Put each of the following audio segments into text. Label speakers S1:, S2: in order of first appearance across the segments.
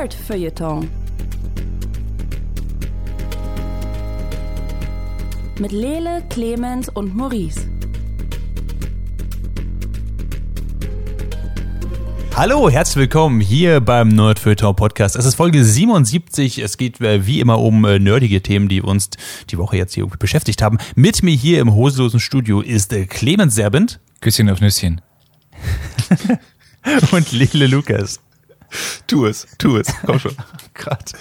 S1: Nerd Feuilleton. Mit Lele, Clemens und Maurice.
S2: Hallo, herzlich willkommen hier beim Nerd Feuilleton Podcast. Es ist Folge 77. Es geht äh, wie immer um äh, nerdige Themen, die uns die Woche jetzt hier beschäftigt haben. Mit mir hier im hosenlosen Studio ist äh, Clemens Serbent.
S3: Küsschen auf Nüsschen.
S2: und Lele Lukas.
S4: Tu es, tu es, komm schon.
S2: Gott.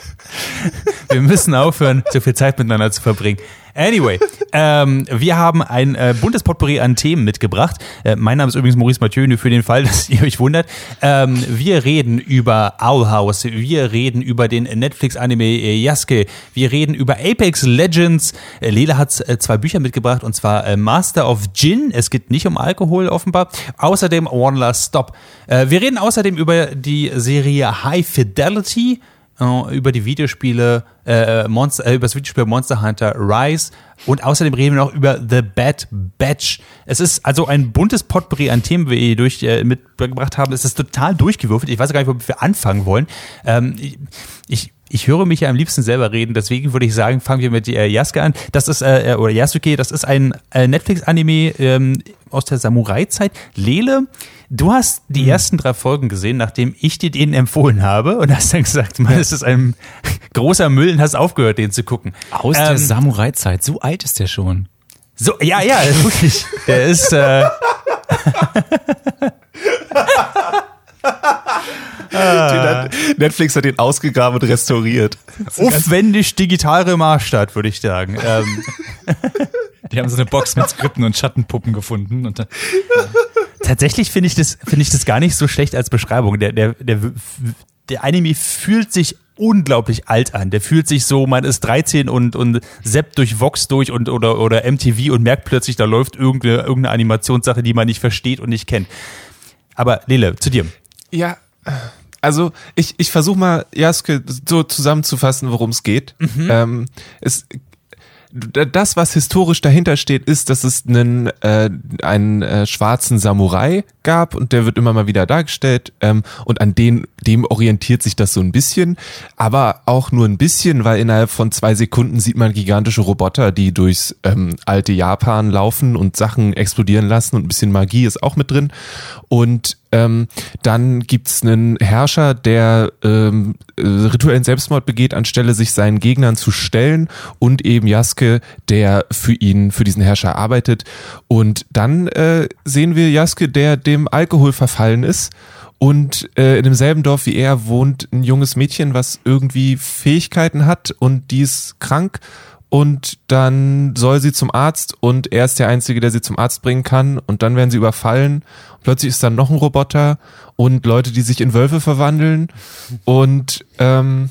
S2: Wir müssen aufhören, so viel Zeit miteinander zu verbringen. Anyway, ähm, wir haben ein äh, buntes Potpourri an Themen mitgebracht. Äh, mein Name ist übrigens Maurice Mathieu, nur für den Fall, dass ihr euch wundert. Ähm, wir reden über Owl House, wir reden über den Netflix-Anime äh, Yasuke, wir reden über Apex Legends. Äh, Lele hat äh, zwei Bücher mitgebracht, und zwar äh, Master of Gin, es geht nicht um Alkohol offenbar. Außerdem One Last Stop. Wir reden außerdem über die Serie High Fidelity, äh, über die Videospiele, äh, Monster, äh, über das Videospiel Monster Hunter Rise und außerdem reden wir noch über The Bad Batch. Es ist also ein buntes Potpourri an Themen, die wir durch äh, mitgebracht haben. Es ist total durchgewürfelt. Ich weiß gar nicht, womit wir anfangen wollen. Ähm, ich, ich höre mich ja am liebsten selber reden, deswegen würde ich sagen, fangen wir mit äh, Yasuke an. Das ist, äh, oder Yasuke, das ist ein äh, Netflix-Anime ähm, aus der Samurai-Zeit. Lele, du hast die
S3: Mhm.
S2: ersten drei Folgen gesehen, nachdem ich dir den empfohlen habe und hast dann gesagt, man, es ist ein großer Müll und hast aufgehört, den zu gucken.
S3: Aus der
S2: Ähm,
S3: Samurai-Zeit. So alt ist der schon.
S2: So, ja, ja, wirklich. Der ist, äh,
S4: Netflix hat den ausgegraben und restauriert.
S2: aufwendig digital remastert, würde ich sagen. Ähm,
S3: Die haben so eine Box mit Skripten und Schattenpuppen gefunden. Und dann,
S2: tatsächlich finde ich das, finde ich das gar nicht so schlecht als Beschreibung. Der, der, der, der Anime fühlt sich unglaublich alt an. Der fühlt sich so, man ist 13 und, und seppt durch Vox durch und, oder, oder MTV und merkt plötzlich, da läuft irgendeine, irgendeine Animationssache, die man nicht versteht und nicht kennt. Aber Lele, zu dir.
S4: Ja, also ich, ich versuche mal, Jaske, so zusammenzufassen, worum es geht. Ähm, es, das, was historisch dahinter steht, ist, dass es einen, äh, einen äh, schwarzen Samurai gab und der wird immer mal wieder dargestellt ähm, und an den, dem orientiert sich das so ein bisschen, aber auch nur ein bisschen, weil innerhalb von zwei Sekunden sieht man gigantische Roboter, die durchs ähm, alte Japan laufen und Sachen explodieren lassen und ein bisschen Magie ist auch mit drin und ähm, dann gibt's einen Herrscher, der ähm, äh, rituellen Selbstmord begeht, anstelle sich seinen Gegnern zu stellen und eben Jaske, der für ihn, für diesen Herrscher arbeitet. Und dann äh, sehen wir Jaske, der dem Alkohol verfallen ist. Und äh, in demselben Dorf wie er wohnt ein junges Mädchen, was irgendwie Fähigkeiten hat und die ist krank und dann soll sie zum Arzt und er ist der Einzige, der sie zum Arzt bringen kann und dann werden sie überfallen. Plötzlich ist dann noch ein Roboter und Leute, die sich in Wölfe verwandeln und ähm,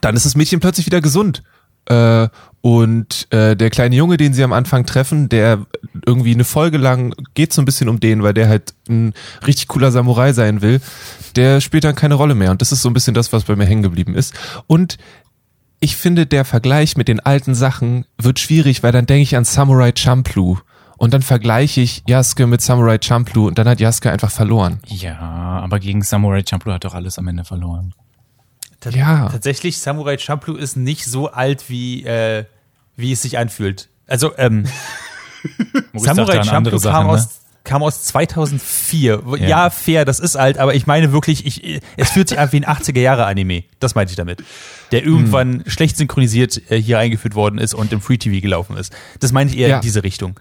S4: dann ist das Mädchen plötzlich wieder gesund. Äh, und äh, der kleine Junge, den sie am Anfang treffen, der irgendwie eine Folge lang geht so ein bisschen um den, weil der halt ein richtig cooler Samurai sein will, der spielt dann keine Rolle mehr. Und das ist so ein bisschen das, was bei mir hängen geblieben ist. Und ich finde, der Vergleich mit den alten Sachen wird schwierig, weil dann denke ich an Samurai Champloo. Und dann vergleiche ich Yasuke mit Samurai Champloo und dann hat Yasuke einfach verloren.
S3: ja, aber gegen Samurai Champloo hat doch alles am Ende verloren.
S4: Ja.
S2: Tatsächlich, Samurai Champloo ist nicht so alt, wie, äh, wie es sich anfühlt. Also, ähm, Samurai Champloo kam
S3: ne?
S2: aus, kam aus 2004. Ja.
S3: Ja.
S2: fair, das ist alt, aber ich meine wirklich, ich, es fühlt sich an wie ein 80er-Jahre-Anime. Das meinte ich damit. Der irgendwann schlecht synchronisiert äh, hier eingeführt worden ist und im Free-TV gelaufen ist. Das meine ich eher
S4: Ja.
S2: in diese Richtung.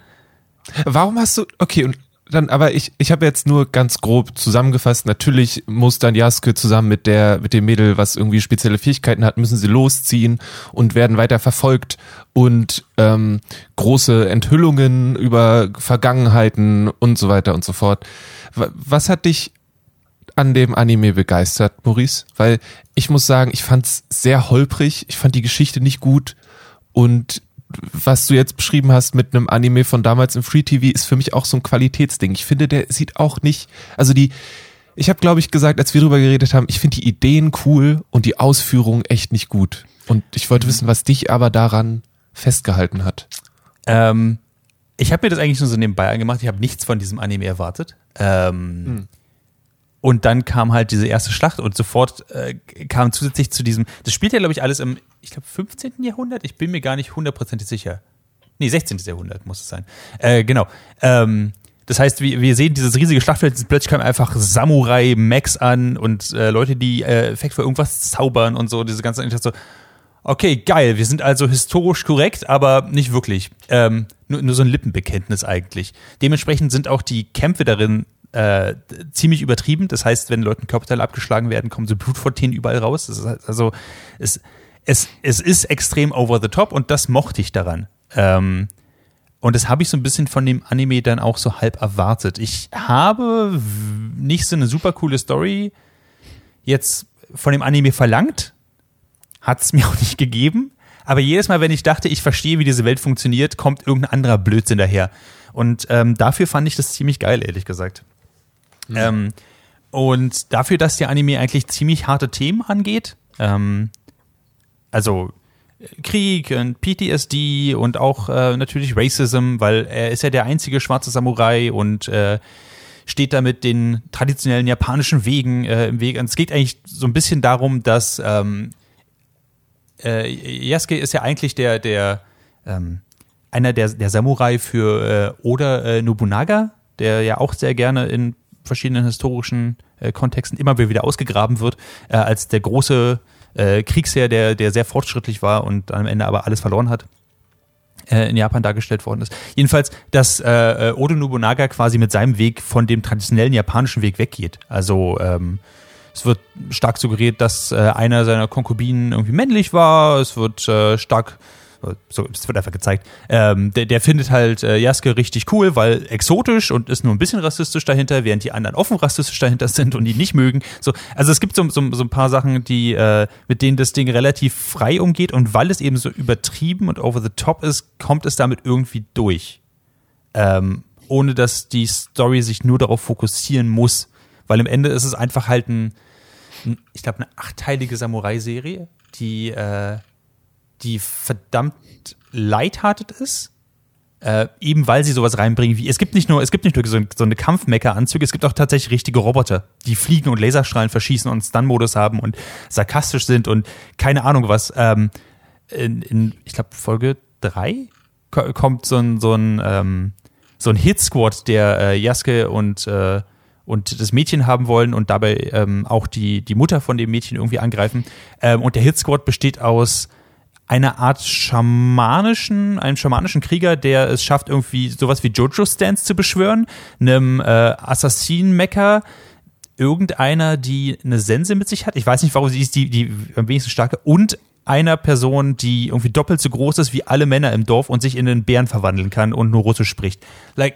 S4: Warum hast du, okay, und dann, aber ich, ich habe jetzt nur ganz grob zusammengefasst, natürlich muss dann Yasuke zusammen mit der, mit dem Mädel, was irgendwie spezielle Fähigkeiten hat, müssen sie losziehen und werden weiter verfolgt und ähm, große Enthüllungen über Vergangenheiten und so weiter und so fort. Wa- Was hat dich an dem Anime begeistert, Maurice? Weil ich muss sagen, ich fand's sehr holprig, ich fand die Geschichte nicht gut und was du jetzt beschrieben hast mit einem Anime von damals im Free TV ist für mich auch so ein Qualitätsding. Ich finde, der sieht auch nicht, also die, ich habe glaube ich gesagt, als wir drüber geredet haben, ich finde die Ideen cool und die Ausführung echt nicht gut. Und ich wollte wissen, was dich aber daran festgehalten hat.
S2: Ähm, ich habe mir das eigentlich nur so nebenbei angemacht. Ich habe nichts von diesem Anime erwartet. Ähm, Und dann kam halt diese erste Schlacht und sofort äh, kam zusätzlich zu diesem, das spielt ja, glaube ich, alles im, ich glaube, 15. Jahrhundert, ich bin mir gar nicht hundertprozentig sicher. Nee, 16. Jahrhundert muss es sein. Äh, genau. Ähm, das heißt, wir, wir sehen dieses riesige Schlachtfeld, plötzlich kommen einfach Samurai-Max an und äh, Leute, die äh, Effekt für irgendwas zaubern und so, diese ganze ich so, okay, geil, wir sind also historisch korrekt, aber nicht wirklich. Ähm, nur, nur so ein Lippenbekenntnis eigentlich. Dementsprechend sind auch die Kämpfe darin äh, ziemlich übertrieben. Das heißt, wenn Leuten Körperteile abgeschlagen werden, kommen so Blutfontänen überall raus. Halt, also es, es, es ist extrem over the top und das mochte ich daran. Ähm, und das habe ich so ein bisschen von dem Anime dann auch so halb erwartet. Ich habe nicht so eine super coole Story jetzt von dem Anime verlangt. Hat es mir auch nicht gegeben. Aber jedes Mal, wenn ich dachte, ich verstehe, wie diese Welt funktioniert, kommt irgendein anderer Blödsinn daher. Und ähm, dafür fand ich das ziemlich geil, ehrlich gesagt. Mhm. Ähm, und dafür, dass der Anime eigentlich ziemlich harte Themen angeht, ähm, also Krieg und PTSD und auch äh, natürlich Racism, weil er ist ja der einzige schwarze Samurai und äh, steht da mit den traditionellen japanischen Wegen äh, im Weg. Und es geht eigentlich so ein bisschen darum, dass ähm, äh, Yasuke ist ja eigentlich der, der ähm, einer der, der Samurai für äh, Oda äh, Nobunaga, der ja auch sehr gerne in verschiedenen historischen äh, Kontexten immer wieder ausgegraben wird, äh, als der große äh, Kriegsherr, der, der sehr fortschrittlich war und am Ende aber alles verloren hat äh, in Japan dargestellt worden ist. Jedenfalls, dass äh, Oda Nobunaga quasi mit seinem Weg von dem traditionellen japanischen Weg weggeht. Also ähm, es wird stark suggeriert, dass äh, einer seiner Konkubinen irgendwie männlich war. Es wird äh, stark so, es wird einfach gezeigt. Ähm, der, der findet halt äh, Jaske richtig cool, weil exotisch und ist nur ein bisschen rassistisch dahinter, während die anderen offen rassistisch dahinter sind und ihn nicht mögen. So, also es gibt so, so, so ein paar Sachen, die äh, mit denen das Ding relativ frei umgeht und weil es eben so übertrieben und over the top ist, kommt es damit irgendwie durch. Ähm, ohne dass die Story sich nur darauf fokussieren muss. Weil im Ende ist es einfach halt ein, ein ich glaube, eine achtteilige Samurai-Serie, die äh, die verdammt lighthearted ist. Äh, eben weil sie sowas reinbringen wie, es gibt nicht nur, es gibt nicht nur so, so eine Kampfmecker-Anzüge, es gibt auch tatsächlich richtige Roboter, die fliegen und Laserstrahlen verschießen und Stun-Modus haben und sarkastisch sind und keine Ahnung was. Ähm, in, in, ich glaube, Folge drei kommt so ein, so ein, ähm, so ein Hit-Squad, der äh, Jaske und, äh, und das Mädchen haben wollen und dabei ähm, auch die, die Mutter von dem Mädchen irgendwie angreifen. Ähm, und der Hit-Squad besteht aus eine Art schamanischen, einen schamanischen Krieger, der es schafft, irgendwie sowas wie Jojo-Stands zu beschwören, einem äh, Assassinen-Mecker, irgendeiner, die eine Sense mit sich hat. Ich weiß nicht, warum sie ist die, die am wenigsten starke. Und einer Person, die irgendwie doppelt so groß ist wie alle Männer im Dorf und sich in einen Bären verwandeln kann und nur Russisch spricht. Like,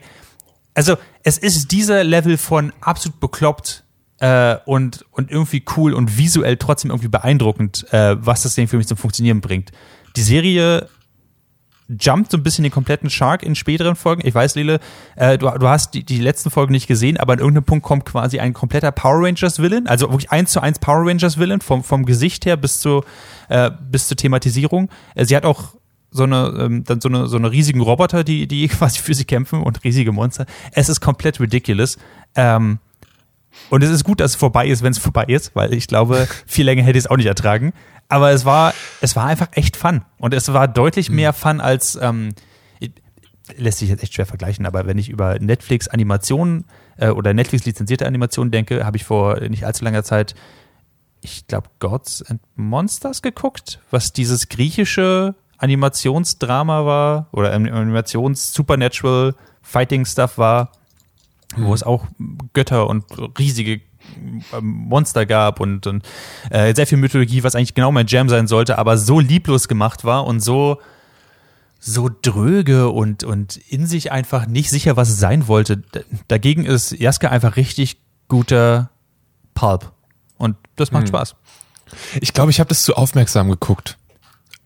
S2: also es ist dieser Level von absolut bekloppt äh, und, und irgendwie cool und visuell trotzdem irgendwie beeindruckend, äh, was das Ding für mich zum Funktionieren bringt. Die Serie jumpt so ein bisschen den kompletten Shark in späteren Folgen. Ich weiß, Lele, äh, du, du hast die, die letzten Folgen nicht gesehen, aber an irgendeinem Punkt kommt quasi ein kompletter Power Rangers Villain, also wirklich eins zu eins Power Rangers Villain vom, vom Gesicht her bis zu äh, bis zur Thematisierung. Äh, sie hat auch so eine ähm, dann so eine so eine riesigen Roboter, die die quasi für sie kämpfen und riesige Monster. Es ist komplett ridiculous. Ähm, und es ist gut, dass es vorbei ist, wenn es vorbei ist, weil ich glaube, viel länger hätte ich es auch nicht ertragen. Aber es war, es war einfach echt Fun. Und es war deutlich mhm. mehr Fun als, ähm, lässt sich jetzt echt schwer vergleichen, aber wenn ich über Netflix Animationen äh, oder Netflix lizenzierte Animationen denke, habe ich vor nicht allzu langer Zeit, ich glaube, Gods and Monsters geguckt, was dieses griechische Animationsdrama war oder Animations-Supernatural Fighting Stuff war mhm. wo es auch Götter und riesige ähm, Monster gab und, und äh, sehr viel Mythologie, was eigentlich genau mein Jam sein sollte, aber so lieblos gemacht war und so so dröge und, und in sich einfach nicht sicher, was es sein wollte. Dagegen ist Jaske einfach richtig guter Pulp. Und das macht hm. Spaß.
S4: Ich glaube, ich habe das zu aufmerksam geguckt.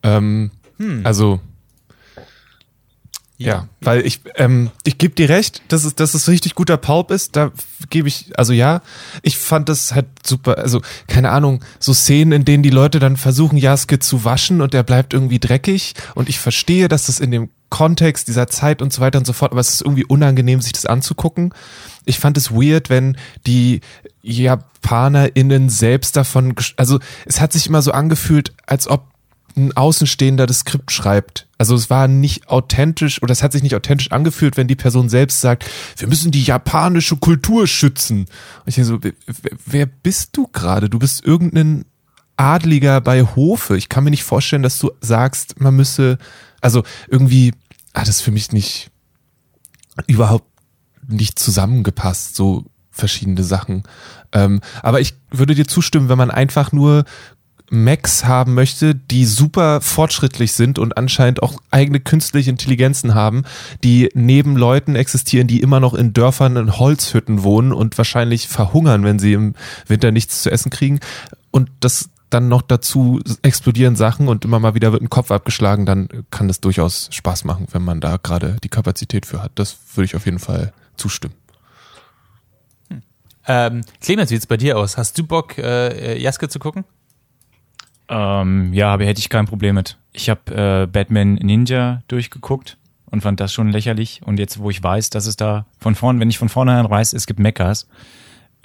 S4: Ähm, hm. Also ja, weil ich, ähm, ich gebe dir recht, dass es, dass es richtig guter Pulp ist. Da gebe ich, also ja, ich fand das halt super. Also keine Ahnung, so Szenen, in denen die Leute dann versuchen, Jaske zu waschen und der bleibt irgendwie dreckig. Und ich verstehe, dass das in dem Kontext dieser Zeit und so weiter und so fort, aber es ist irgendwie unangenehm, sich das anzugucken. Ich fand es weird, wenn die JapanerInnen selbst davon, also es hat sich immer so angefühlt, als ob ein Außenstehender das Skript schreibt. Also es war nicht authentisch oder es hat sich nicht authentisch angefühlt, wenn die Person selbst sagt, wir müssen die japanische Kultur schützen. Und ich denke so, wer, bist du gerade? Du bist irgendein Adliger bei Hofe. Ich kann mir nicht vorstellen, dass du sagst, man müsse, also irgendwie hat es für mich nicht überhaupt nicht zusammengepasst, so verschiedene Sachen. Ähm, aber ich würde dir zustimmen, wenn man einfach nur Macs haben möchte, die super fortschrittlich sind und anscheinend auch eigene künstliche Intelligenzen haben, die neben Leuten existieren, die immer noch in Dörfern in Holzhütten wohnen und wahrscheinlich verhungern, wenn sie im Winter nichts zu essen kriegen. Und das dann noch dazu explodieren Sachen und immer mal wieder wird ein Kopf abgeschlagen, dann kann das durchaus Spaß machen, wenn man da gerade die Kapazität für hat. Das würde ich auf jeden Fall zustimmen.
S2: Ähm, Clemens, wie sieht's bei dir aus? Hast du Bock, äh, Jaske zu gucken?
S3: Ähm, ja, aber hätte ich kein Problem mit. Ich habe äh, Batman Ninja durchgeguckt und fand das schon lächerlich. Und jetzt, wo ich weiß, dass es da von vorn, wenn ich von vornherein weiß, es gibt Mechas,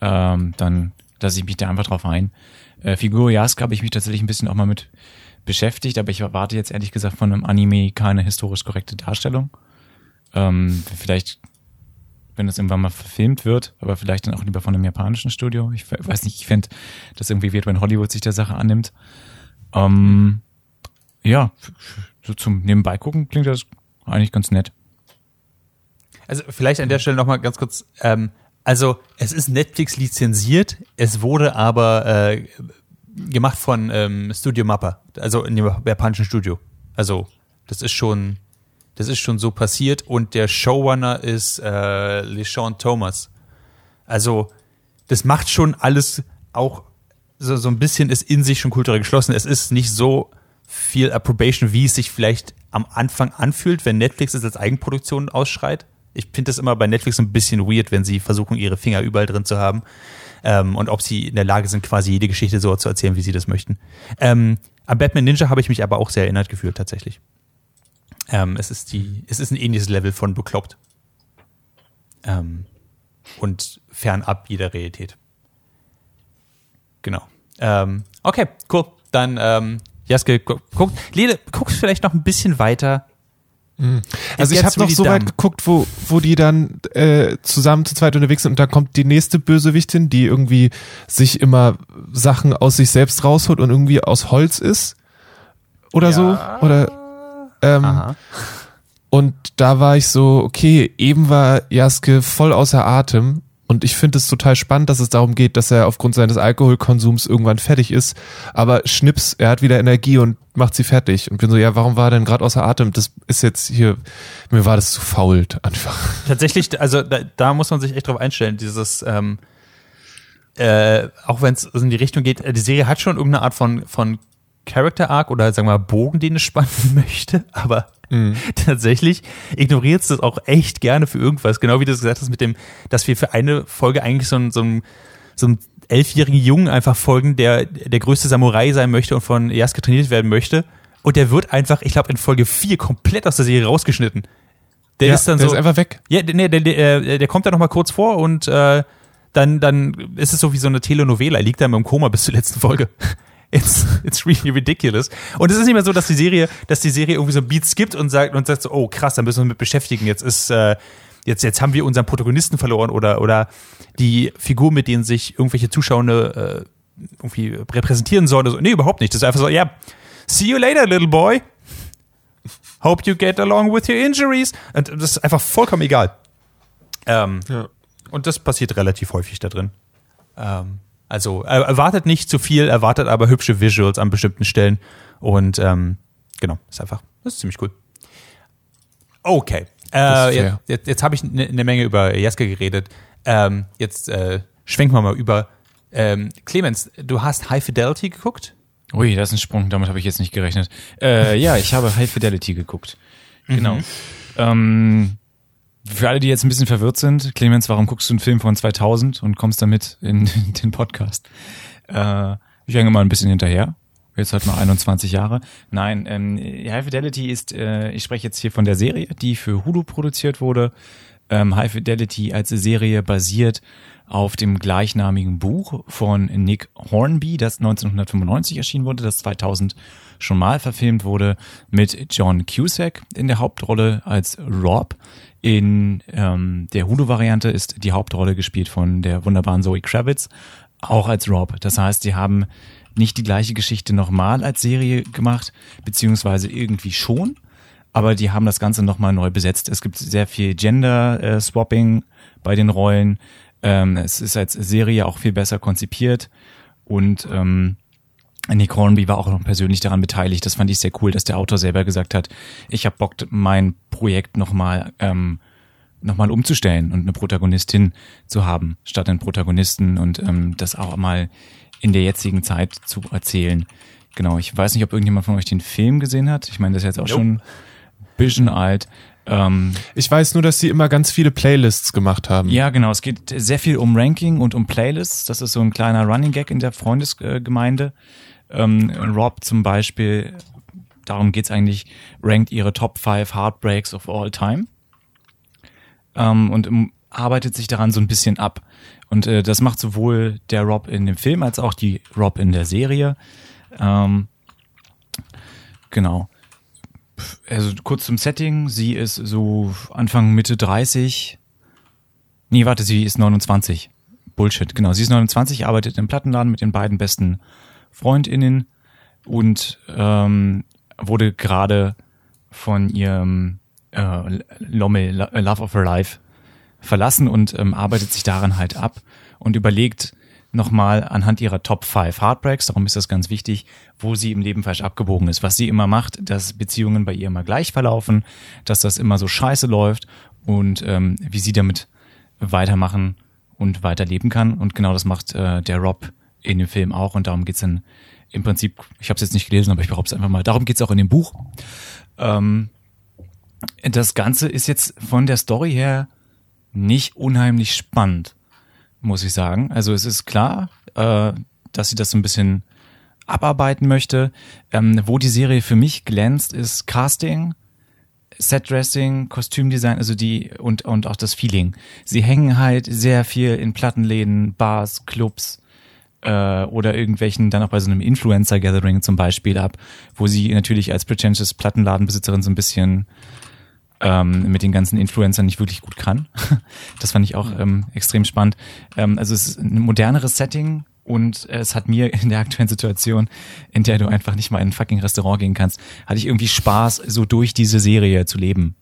S3: ähm, dann lasse ich mich da einfach drauf ein. Äh, Figur Jask habe ich mich tatsächlich ein bisschen auch mal mit beschäftigt, aber ich erwarte jetzt ehrlich gesagt von einem Anime keine historisch korrekte Darstellung. Ähm, vielleicht, wenn das irgendwann mal verfilmt wird, aber vielleicht dann auch lieber von einem japanischen Studio. Ich weiß nicht, ich fände das irgendwie wird, wenn Hollywood sich der Sache annimmt. Ähm, ja, so zum Nebenbei gucken klingt das eigentlich ganz nett.
S2: Also vielleicht an der Stelle nochmal ganz kurz, ähm, also es ist Netflix lizenziert, es wurde aber äh, gemacht von ähm, Studio Mappa, also in dem japanischen Studio. Also das ist schon, das ist schon so passiert und der Showrunner ist äh, LeSean Thomas. Also das macht schon alles auch so, so ein bisschen ist in sich schon kulturell geschlossen. Es ist nicht so viel Approbation, wie es sich vielleicht am Anfang anfühlt, wenn Netflix es als Eigenproduktion ausschreit. Ich finde das immer bei Netflix ein bisschen weird, wenn sie versuchen, ihre Finger überall drin zu haben. Ähm, und ob sie in der Lage sind, quasi jede Geschichte so zu erzählen, wie sie das möchten. Ähm, an Batman Ninja habe ich mich aber auch sehr erinnert gefühlt, tatsächlich. Ähm, es ist die, es ist ein ähnliches Level von bekloppt. Ähm, und fernab jeder Realität. Genau. Ähm, okay, cool. Dann, ähm, Jaske, gu- guckt. Lele, guckst vielleicht noch ein bisschen weiter.
S4: Also
S2: It
S4: ich habe noch so weit geguckt, wo, wo die dann äh, zusammen zu zweit unterwegs sind und da kommt die nächste Bösewichtin, die irgendwie sich immer Sachen aus sich selbst rausholt und irgendwie aus Holz ist oder so. Oder ähm,
S2: Aha.
S4: und da war ich so, okay, eben war Jaske voll außer Atem und ich finde es total spannend, dass es darum geht, dass er aufgrund seines Alkoholkonsums irgendwann fertig ist. Aber schnips, er hat wieder Energie und macht sie fertig. Und bin so, ja, warum war er denn gerade außer Atem? Das ist jetzt hier, mir war das zu fault einfach.
S2: Tatsächlich, also da, da muss man sich echt drauf einstellen, dieses, ähm, äh, auch wenn es in die Richtung geht, äh, die Serie hat schon irgendeine Art von, von Character Arc oder sagen wir mal Bogen, den es spannen möchte, aber tatsächlich ignoriert es das auch echt gerne für irgendwas. Genau wie du es gesagt hast mit dem, dass wir für eine Folge eigentlich so ein, so ein, so ein elfjährigen Jungen einfach folgen, der der größte Samurai sein möchte und von Yasuke trainiert werden möchte. Und der wird einfach, ich glaube, in Folge 4 komplett aus der Serie rausgeschnitten. Der
S4: Ja,
S2: ist dann
S4: der
S2: so.
S4: ist einfach weg.
S2: Ja, der, nee, der, der, äh, der kommt da noch mal kurz vor und äh, dann, dann ist es so wie so eine Telenovela. Er liegt da im Koma bis zur letzten Folge. It's, it's really ridiculous. Und es ist nicht mehr so, dass die Serie, dass die Serie irgendwie so Beats gibt und sagt und sagt so, oh krass, da müssen wir uns mit beschäftigen. Jetzt ist äh, jetzt jetzt haben wir unseren Protagonisten verloren oder oder die Figur, mit denen sich irgendwelche Zuschauer äh, irgendwie repräsentieren sollen. So, nee, überhaupt nicht. Das ist einfach so, ja, see you later, little boy. Hope you get along with your injuries. Und das ist einfach vollkommen egal. Ähm,
S4: Ja.
S2: Und das passiert relativ häufig da drin. Ähm, also er, erwartet nicht zu viel, erwartet aber hübsche Visuals an bestimmten Stellen. Und ähm, genau, ist einfach, das ist ziemlich cool. Okay. Äh, jetzt jetzt, jetzt habe ich eine ne Menge über Jeske geredet. Ähm, jetzt äh, schwenken wir mal über. Ähm, Clemens, du hast High Fidelity geguckt?
S3: Ui, das ist ein Sprung, damit habe ich jetzt nicht gerechnet. Äh, ja, ich habe High Fidelity geguckt. Genau. Ähm, für alle, die jetzt ein bisschen verwirrt sind, Clemens, warum guckst du einen Film von 2000 und kommst damit in, den Podcast? Äh, ich hänge mal ein bisschen hinterher. Jetzt hat noch 21 Jahre. Nein, ähm, High Fidelity ist, äh, ich spreche jetzt hier von der Serie, die für Hulu produziert wurde. Ähm, High Fidelity als Serie basiert auf dem gleichnamigen Buch von Nick Hornby, das 1995 erschienen wurde, das 2000 schon mal verfilmt wurde, mit John Cusack in der Hauptrolle als Rob. In ähm, der Hulu-Variante ist die Hauptrolle gespielt von der wunderbaren Zoe Kravitz, auch als Rob. Das heißt, sie haben nicht die gleiche Geschichte nochmal als Serie gemacht, beziehungsweise irgendwie schon, aber die haben das Ganze nochmal neu besetzt. Es gibt sehr viel Gender-Swapping bei den Rollen. Ähm, es ist als Serie auch viel besser konzipiert und ähm, Nick Hornby war auch noch persönlich daran beteiligt. Das fand ich sehr cool, dass der Autor selber gesagt hat, ich habe Bock, mein Projekt nochmal ähm, nochmal umzustellen und eine Protagonistin zu haben, statt einen Protagonisten und ähm, das auch mal in der jetzigen Zeit zu erzählen. Genau, ich weiß nicht, ob irgendjemand von euch den Film gesehen hat. Ich meine, das ist jetzt auch
S2: Nope.
S3: schon ein bisschen alt. Ähm,
S4: Ich weiß nur, dass sie immer ganz viele Playlists gemacht haben.
S3: ja, genau. Es geht sehr viel um Ranking und um Playlists. Das ist so ein kleiner Running Gag in der Freundesgemeinde. Ähm, Rob zum Beispiel, darum geht's eigentlich, rankt ihre Top 5 Heartbreaks of all time. Ähm, und arbeitet sich daran so ein bisschen ab. Und äh, das macht sowohl der Rob in dem Film als auch die Rob in der Serie. Ähm, genau. Also kurz zum Setting. Sie ist so Anfang, Mitte 30. Nee, warte, sie ist 29. Bullshit, genau. Sie ist 29, arbeitet im Plattenladen mit den beiden besten FreundInnen und ähm, wurde gerade von ihrem äh, Lommel, Lo- Love of Her Life, verlassen und ähm, arbeitet sich daran halt ab und überlegt nochmal anhand ihrer Top 5 Heartbreaks, darum ist das ganz wichtig, wo sie im Leben falsch abgebogen ist. Was sie immer macht, dass Beziehungen bei ihr immer gleich verlaufen, dass das immer so scheiße läuft und ähm, wie sie damit weitermachen und weiterleben kann. Und genau das macht äh, der Rob in dem Film auch und darum geht's dann im Prinzip, ich habe es jetzt nicht gelesen, aber ich behaupte es einfach mal, darum geht's auch in dem Buch. Ähm, das Ganze ist jetzt von der Story her nicht unheimlich spannend, muss ich sagen. Also es ist klar, äh, dass sie das so ein bisschen abarbeiten möchte. Ähm, wo die Serie für mich glänzt, ist Casting, Setdressing, Kostümdesign, also die und und auch das Feeling. Sie hängen halt sehr viel in Plattenläden, Bars, Clubs äh, oder irgendwelchen dann auch bei so einem Influencer Gathering zum Beispiel ab, wo sie natürlich als pretentious Plattenladenbesitzerin so ein bisschen ähm, mit den ganzen Influencern nicht wirklich gut kann. Das fand ich auch ähm, extrem spannend. Ähm, also es ist ein moderneres Setting und es hat mir in der aktuellen Situation, in der du einfach nicht mal in ein fucking Restaurant gehen kannst, hatte ich irgendwie Spaß, so durch diese Serie zu leben.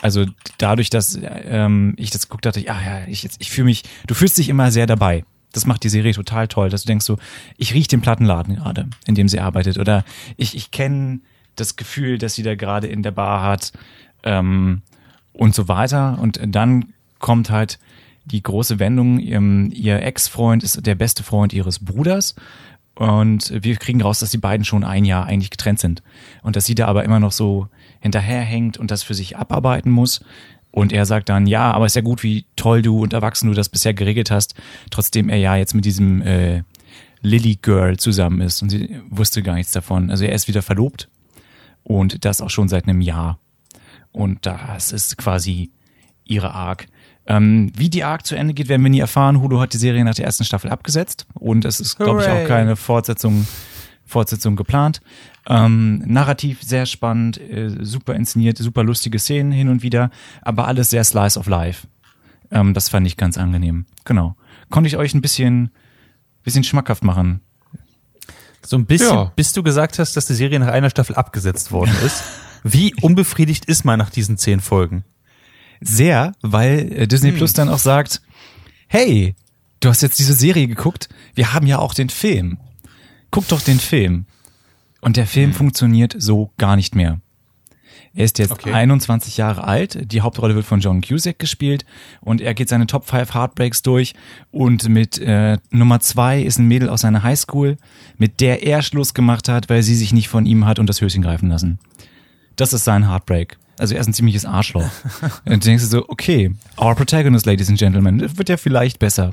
S3: Also dadurch, dass ähm, ich das geguckt hatte, ja, ja, ich, jetzt, ich fühle mich, du fühlst dich immer sehr dabei. Das macht die Serie total toll, dass du denkst so, ich riech den Plattenladen gerade, in dem sie arbeitet. Oder ich, ich kenne das Gefühl, dass sie da gerade in der Bar hat ähm, und so weiter. Und dann kommt halt die große Wendung, ihr, ihr Ex-Freund ist der beste Freund ihres Bruders. Und wir kriegen raus, dass die beiden schon ein Jahr eigentlich getrennt sind. Und dass sie da aber immer noch so hinterherhängt und das für sich abarbeiten muss. Und er sagt dann, ja, aber ist ja gut, wie toll du und erwachsen du das bisher geregelt hast. Trotzdem er ja jetzt mit diesem äh, Lily Girl zusammen ist. Und sie wusste gar nichts davon. Also er ist wieder verlobt. Und das auch schon seit einem Jahr. Und das ist quasi ihre Arc. Ähm, wie die Arc zu Ende geht, werden wir nie erfahren. Hulu hat die Serie nach der ersten Staffel abgesetzt und es ist, glaube ich, auch keine Fortsetzung, Fortsetzung geplant. Ähm, narrativ sehr spannend, äh, super inszeniert, super lustige Szenen hin und wieder, aber alles sehr Slice of Life. Ähm, das fand ich ganz angenehm. Genau. Konnte ich euch ein bisschen, bisschen schmackhaft machen.
S2: So ein bisschen,
S4: Ja.
S2: bis du gesagt hast, dass die Serie nach einer Staffel abgesetzt worden ist. Wie unbefriedigt ist man nach diesen zehn Folgen?
S3: Sehr, weil äh, Disney Plus dann auch sagt, hey, du hast jetzt diese Serie geguckt, wir haben ja auch den Film. Guck doch den Film. Und der Film funktioniert so gar nicht mehr. Er ist jetzt
S2: Okay.
S3: 21 Jahre alt, die Hauptrolle wird von John Cusack gespielt und er geht seine Top 5 Heartbreaks durch und mit äh, Nummer zwei ist ein Mädel aus seiner Highschool, mit der er Schluss gemacht hat, weil sie sich nicht von ihm hat und das Höschen greifen lassen. Das ist sein Heartbreak. Also er ist ein ziemliches Arschloch. und du denkst dir so, okay, our protagonist, ladies and gentlemen, wird ja vielleicht besser.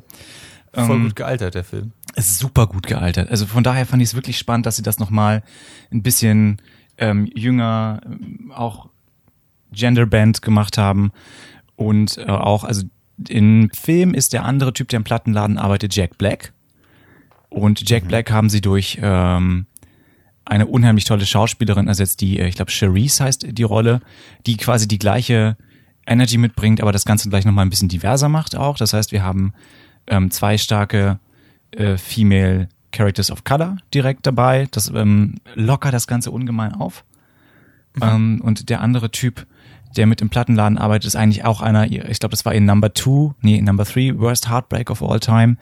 S2: Voll
S3: Ähm,
S2: gut gealtert, der Film.
S3: Super gut gealtert. Also von daher fand ich es wirklich spannend, dass sie das nochmal ein bisschen ähm, jünger, ähm, auch Genderband gemacht haben. Und äh, auch, also im Film ist der andere Typ, der im Plattenladen arbeitet, Jack Black. Und Jack Black haben sie durch ähm, eine unheimlich tolle Schauspielerin ersetzt, die, äh, ich glaube, Cherise heißt die Rolle, die quasi die gleiche Energy mitbringt, aber das Ganze gleich nochmal ein bisschen diverser macht auch. Das heißt, wir haben ähm, zwei starke äh, Female Characters of Color direkt dabei. Das ähm, lockert das Ganze ungemein auf. Ähm, und der andere Typ, der mit im Plattenladen arbeitet, ist eigentlich auch einer, ich glaube, das war in Number Two, nee, Number Three, Worst Heartbreak of All Time.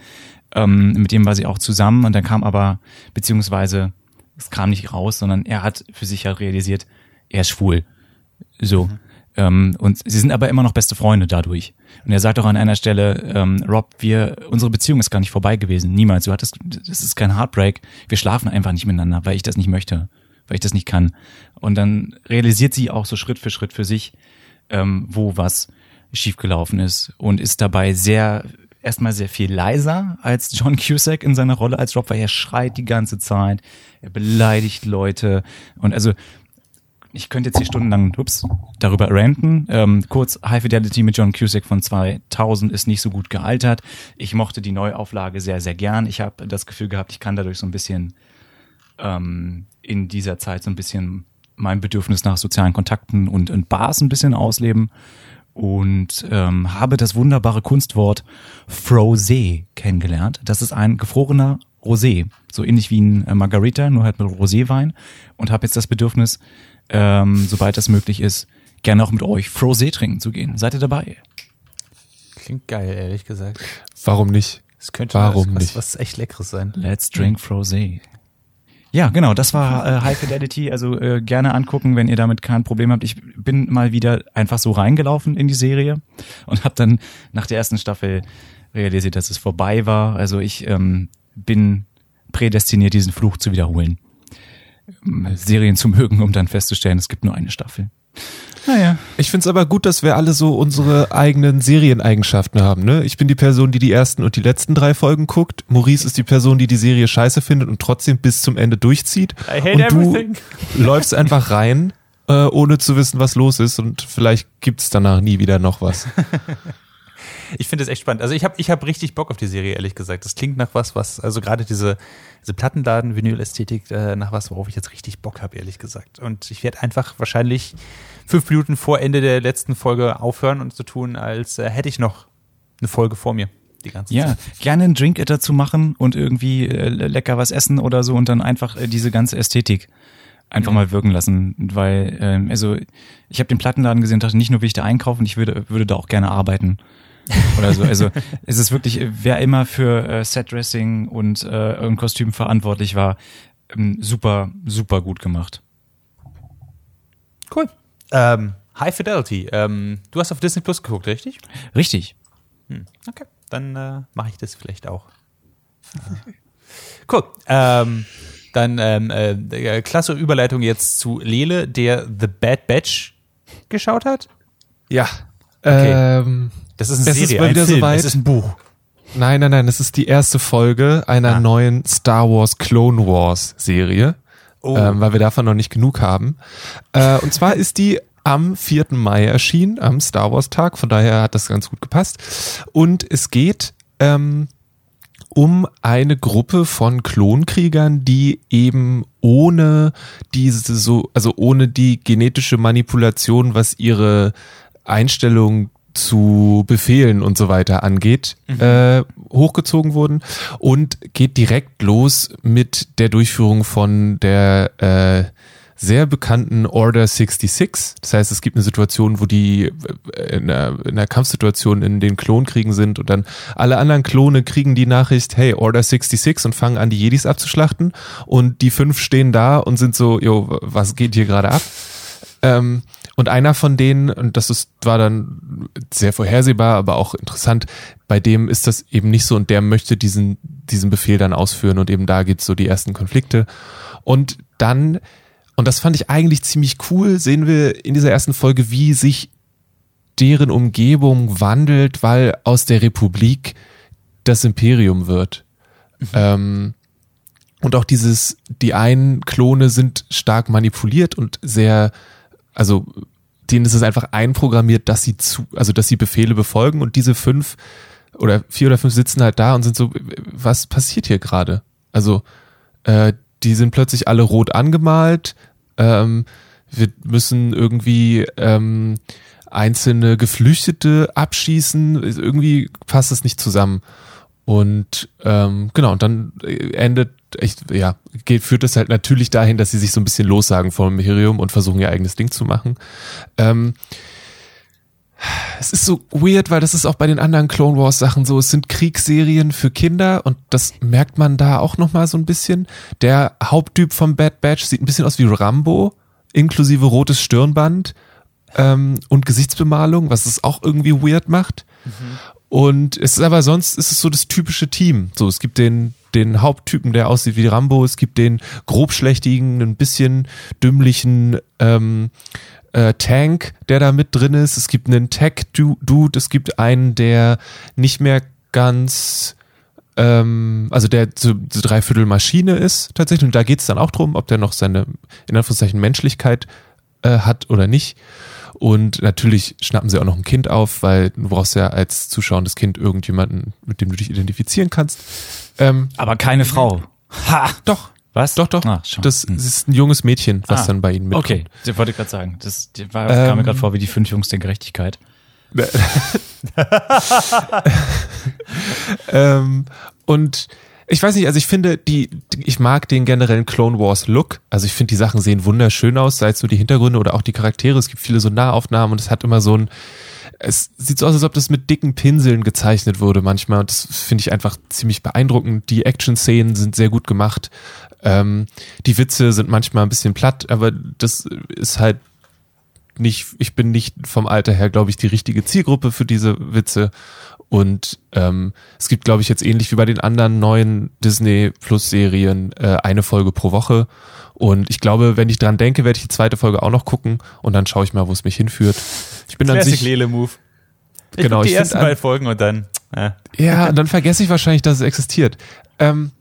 S3: Ähm, mit dem war sie auch zusammen und dann kam aber, beziehungsweise, es kam nicht raus, sondern er hat für sich ja realisiert, er ist schwul. So. Ähm, und sie sind aber immer noch beste Freunde dadurch. Und er sagt auch an einer Stelle, ähm, Rob, wir, unsere Beziehung ist gar nicht vorbei gewesen. Niemals. Du hattest, das ist kein Heartbreak. Wir schlafen einfach nicht miteinander, weil ich das nicht möchte, weil ich das nicht kann. Und dann realisiert sie auch so Schritt für Schritt für sich, ähm, wo was schiefgelaufen ist und ist dabei sehr, erstmal sehr viel leiser als John Cusack in seiner Rolle als Rob, weil er schreit die ganze Zeit, er beleidigt Leute und also ich könnte jetzt hier stundenlang ups, darüber ranten. Ähm, kurz, High Fidelity mit John Cusack von 2000 ist nicht so gut gealtert. Ich mochte die Neuauflage sehr, sehr gern. Ich habe das Gefühl gehabt, ich kann dadurch so ein bisschen ähm, in dieser Zeit so ein bisschen mein Bedürfnis nach sozialen Kontakten und, und Bars ein bisschen ausleben und ähm, habe das wunderbare Kunstwort Frosé kennengelernt. Das ist ein gefrorener Rosé, so ähnlich wie ein äh, Margarita, nur halt mit Roséwein und habe jetzt das Bedürfnis, ähm, sobald das möglich ist, gerne auch mit euch Frosé trinken zu gehen. Seid ihr dabei?
S2: Klingt geil, ehrlich gesagt.
S4: Warum nicht?
S2: Es könnte
S4: Warum
S2: was,
S4: nicht?
S2: was echt Leckeres sein.
S3: Let's drink Frosé. Ja, genau, das war äh, High Fidelity. Also äh, gerne angucken, wenn ihr damit kein Problem habt. Ich bin mal wieder einfach so reingelaufen in die Serie und habe dann nach der ersten Staffel realisiert, dass es vorbei war. Also ich ähm, bin prädestiniert, diesen Fluch zu wiederholen. Serien zu mögen, um dann festzustellen, es gibt nur eine Staffel. Naja.
S4: Ich find's aber gut, dass wir alle so unsere eigenen Serieneigenschaften haben. Ne? Ich bin die Person, die die ersten und die letzten drei Folgen guckt. Maurice ist die Person, die die Serie scheiße findet und trotzdem bis zum Ende durchzieht.
S2: I hate
S4: und
S2: everything.
S4: du läufst einfach rein, äh, ohne zu wissen, was los ist und vielleicht gibt's danach nie wieder noch was.
S2: Ich finde es echt spannend. Also ich habe ich hab richtig Bock auf die Serie, ehrlich gesagt. Das klingt nach was, was, also gerade diese, diese Plattenladen-Vinyl-Ästhetik, äh, nach was, worauf ich jetzt richtig Bock habe, ehrlich gesagt. Und ich werde einfach wahrscheinlich fünf Minuten vor Ende der letzten Folge aufhören und so tun, als äh, hätte ich noch eine Folge vor mir. Die ganze
S3: Ja,
S2: Zeit.
S3: gerne einen Drink dazu machen und irgendwie äh, lecker was essen oder so und dann einfach äh, diese ganze Ästhetik einfach mal wirken lassen, weil ähm, also ich habe den Plattenladen gesehen, dachte nicht nur will ich da einkaufen, ich würde würde da auch gerne arbeiten oder so. Also es ist wirklich, äh, wer immer für äh, Setdressing und äh, ein Kostüm verantwortlich war, ähm, super super gut gemacht.
S2: Cool. Ähm, High Fidelity. Ähm, du hast auf Disney Plus geguckt, richtig?
S3: Richtig.
S2: Hm, okay, dann äh, mache ich das vielleicht auch. cool. Ähm, dann ähm, äh, klasse Überleitung jetzt zu Lele, der The Bad Batch geschaut hat.
S4: Ja.
S2: Okay.
S4: Ähm,
S2: Das ist eine
S4: Es ist
S2: Serie,
S4: mal
S2: ein
S4: wieder
S2: Film,
S4: soweit.
S2: es ist ein Buch.
S4: nein, nein, nein, es ist die erste Folge einer
S2: Ah.
S4: neuen Star Wars Clone Wars Serie.
S2: Oh.
S4: ähm, weil wir davon noch nicht genug haben. Äh, und zwar ist die am 4. Mai erschienen, am Star Wars Tag, von daher hat das ganz gut gepasst. Und es geht ähm, um eine Gruppe von Klonkriegern, die eben ohne diese so, also ohne die genetische Manipulation, was ihre Einstellung zu Befehlen und so weiter angeht, äh, hochgezogen wurden und geht direkt los mit der Durchführung von der äh, sehr bekannten Order 66. Das heißt, es gibt eine Situation, wo die äh, in einer, in einer Kampfsituation in den Klonkriegen sind und dann alle anderen Klone kriegen die Nachricht, hey, Order 66 und fangen an, die Jedis abzuschlachten und die fünf stehen da und sind so, jo, was geht hier gerade ab? Ähm, und einer von denen, und das ist, war dann sehr vorhersehbar, aber auch interessant, bei dem ist das eben nicht so und der möchte diesen, diesen Befehl dann ausführen und eben da gibt's so die ersten Konflikte. Und dann, und das fand ich eigentlich ziemlich cool, sehen wir in dieser ersten Folge, wie sich deren Umgebung wandelt, weil aus der Republik das Imperium wird. Ähm, und auch dieses, die einen Klone sind stark manipuliert und sehr, also denen ist es einfach einprogrammiert, dass sie zu, also dass sie Befehle befolgen und diese fünf oder vier oder fünf sitzen halt da und sind so, was passiert hier gerade? Also äh, die sind plötzlich alle rot angemalt. Ähm, wir müssen irgendwie ähm, einzelne Geflüchtete abschießen. Irgendwie passt das nicht zusammen. Und ähm, genau, und dann endet, echt, ja, geht, führt es halt natürlich dahin, dass sie sich so ein bisschen lossagen vom Imperium und versuchen ihr eigenes Ding zu machen. Ähm, es ist so weird, weil das ist auch bei den anderen Clone Wars Sachen so. Es sind Kriegsserien für Kinder und das merkt man da auch nochmal so ein bisschen. Der Haupttyp vom Bad Batch sieht ein bisschen aus wie Rambo, inklusive rotes Stirnband ähm, und Gesichtsbemalung, was es auch irgendwie weird macht. Mhm. Und es ist aber sonst ist es so das typische Team. So, es gibt den den Haupttypen, der aussieht wie Rambo. Es gibt den grobschlächtigen, ein bisschen dümmlichen ähm, äh, Tank, der da mit drin ist. Es gibt einen Tech-Dude. Es gibt einen, der nicht mehr ganz ähm, also der so, so dreiviertel Maschine ist tatsächlich. Und da geht es dann auch drum, ob der noch seine, in Anführungszeichen, Menschlichkeit äh, hat oder nicht. Und natürlich schnappen sie auch noch ein Kind auf, weil du brauchst ja als zuschauendes Kind irgendjemanden, mit dem du dich identifizieren kannst. Ähm,
S3: Aber keine Frau.
S4: Ha! Doch.
S3: Was?
S4: Doch, doch.
S3: Ah, schon.
S4: das
S3: Hm.
S4: ist ein junges Mädchen, was
S3: Ah,
S4: dann bei ihnen mitkommt.
S3: Okay, das wollte ich gerade sagen. Das war,
S4: Ähm,
S3: kam mir gerade vor wie die fünf Jungs der Gerechtigkeit.
S4: ähm, und ich weiß nicht, also ich finde, die, ich mag den generellen Clone Wars Look. Also ich finde, die Sachen sehen wunderschön aus, sei es nur die Hintergründe oder auch die Charaktere. Es gibt viele so Nahaufnahmen und es hat immer so ein, es sieht so aus, als ob das mit dicken Pinseln gezeichnet wurde manchmal. Und das finde ich einfach ziemlich beeindruckend. Die Action-Szenen sind sehr gut gemacht. Ähm, die Witze sind manchmal ein bisschen platt, aber das ist halt nicht, ich bin nicht vom Alter her, glaube ich, die richtige Zielgruppe für diese Witze. Und ähm, es gibt, glaube ich, jetzt ähnlich wie bei den anderen neuen Disney Plus Serien äh, eine Folge pro Woche. Und ich glaube, wenn ich dran denke, werde ich die zweite Folge auch noch gucken und dann schaue ich mal, wo es mich hinführt. Ich bin an
S2: Classic
S4: sich,
S2: Lele Move. Ich
S4: Genau,
S2: die
S4: ich
S2: ersten
S4: an-
S2: beiden Folgen und dann. Äh.
S4: ja, und dann vergesse ich wahrscheinlich, dass es existiert. Ähm,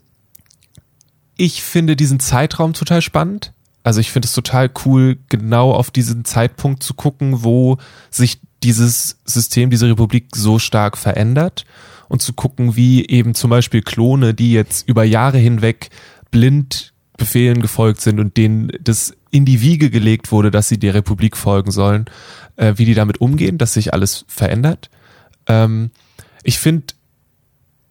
S4: ich finde diesen Zeitraum total spannend. Also ich finde es total cool, genau auf diesen Zeitpunkt zu gucken, wo sich dieses System, diese Republik so stark verändert und zu gucken, wie eben zum Beispiel Klone, die jetzt über Jahre hinweg blind Befehlen gefolgt sind und denen das in die Wiege gelegt wurde, dass sie der Republik folgen sollen, äh, wie die damit umgehen, dass sich alles verändert. Ähm, ich finde,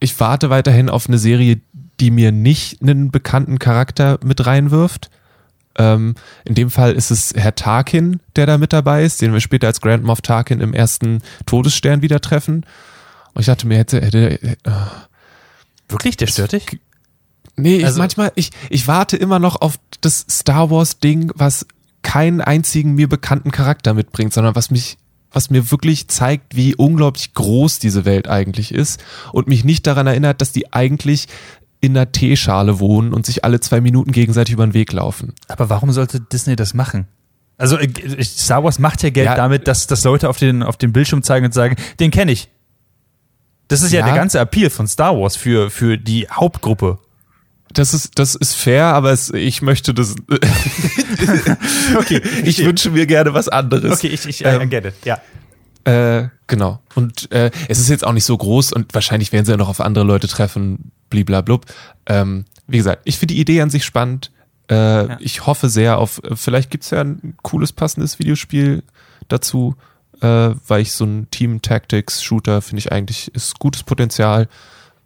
S4: ich warte weiterhin auf eine Serie, die mir nicht einen bekannten Charakter mit reinwirft. Ähm, in dem Fall ist es Herr Tarkin, der da mit dabei ist, den wir später als Grand Moff Tarkin im ersten Todesstern wieder treffen. Und ich dachte mir, hätte, hätte, äh,
S2: Wirklich? Der stört dich?
S4: nee, ich,
S2: Also-
S4: manchmal, ich, ich warte immer noch auf das Star Wars Ding, was keinen einzigen mir bekannten Charakter mitbringt, sondern was mich, was mir wirklich zeigt, wie unglaublich groß diese Welt eigentlich ist und mich nicht daran erinnert, dass die eigentlich in einer Teeschale wohnen und sich alle zwei Minuten gegenseitig über den Weg laufen.
S2: Aber warum sollte Disney das machen? Also äh, ich- Star Wars macht ja Geld
S4: Ja.
S2: damit, dass, dass Leute auf den, auf den Bildschirm zeigen und sagen, den kenne ich. Das ist ja,
S4: Ja.
S2: der ganze Appeal von Star Wars für, für die Hauptgruppe.
S4: Das ist, das ist fair, aber es, ich möchte das.
S2: Okay,
S4: ich wünsche mir gerne was anderes.
S2: Okay, ich, ich
S4: Ähm,
S2: get it, ja.
S4: Äh, genau. Und äh, es ist jetzt auch nicht so groß und wahrscheinlich werden sie ja noch auf andere Leute treffen, bliblablub. Ähm, wie gesagt, ich finde die Idee an sich spannend. Äh, Ich hoffe sehr auf, vielleicht gibt's ja ein cooles, passendes Videospiel dazu, äh, weil ich so ein Team-Tactics-Shooter finde ich eigentlich ist gutes Potenzial.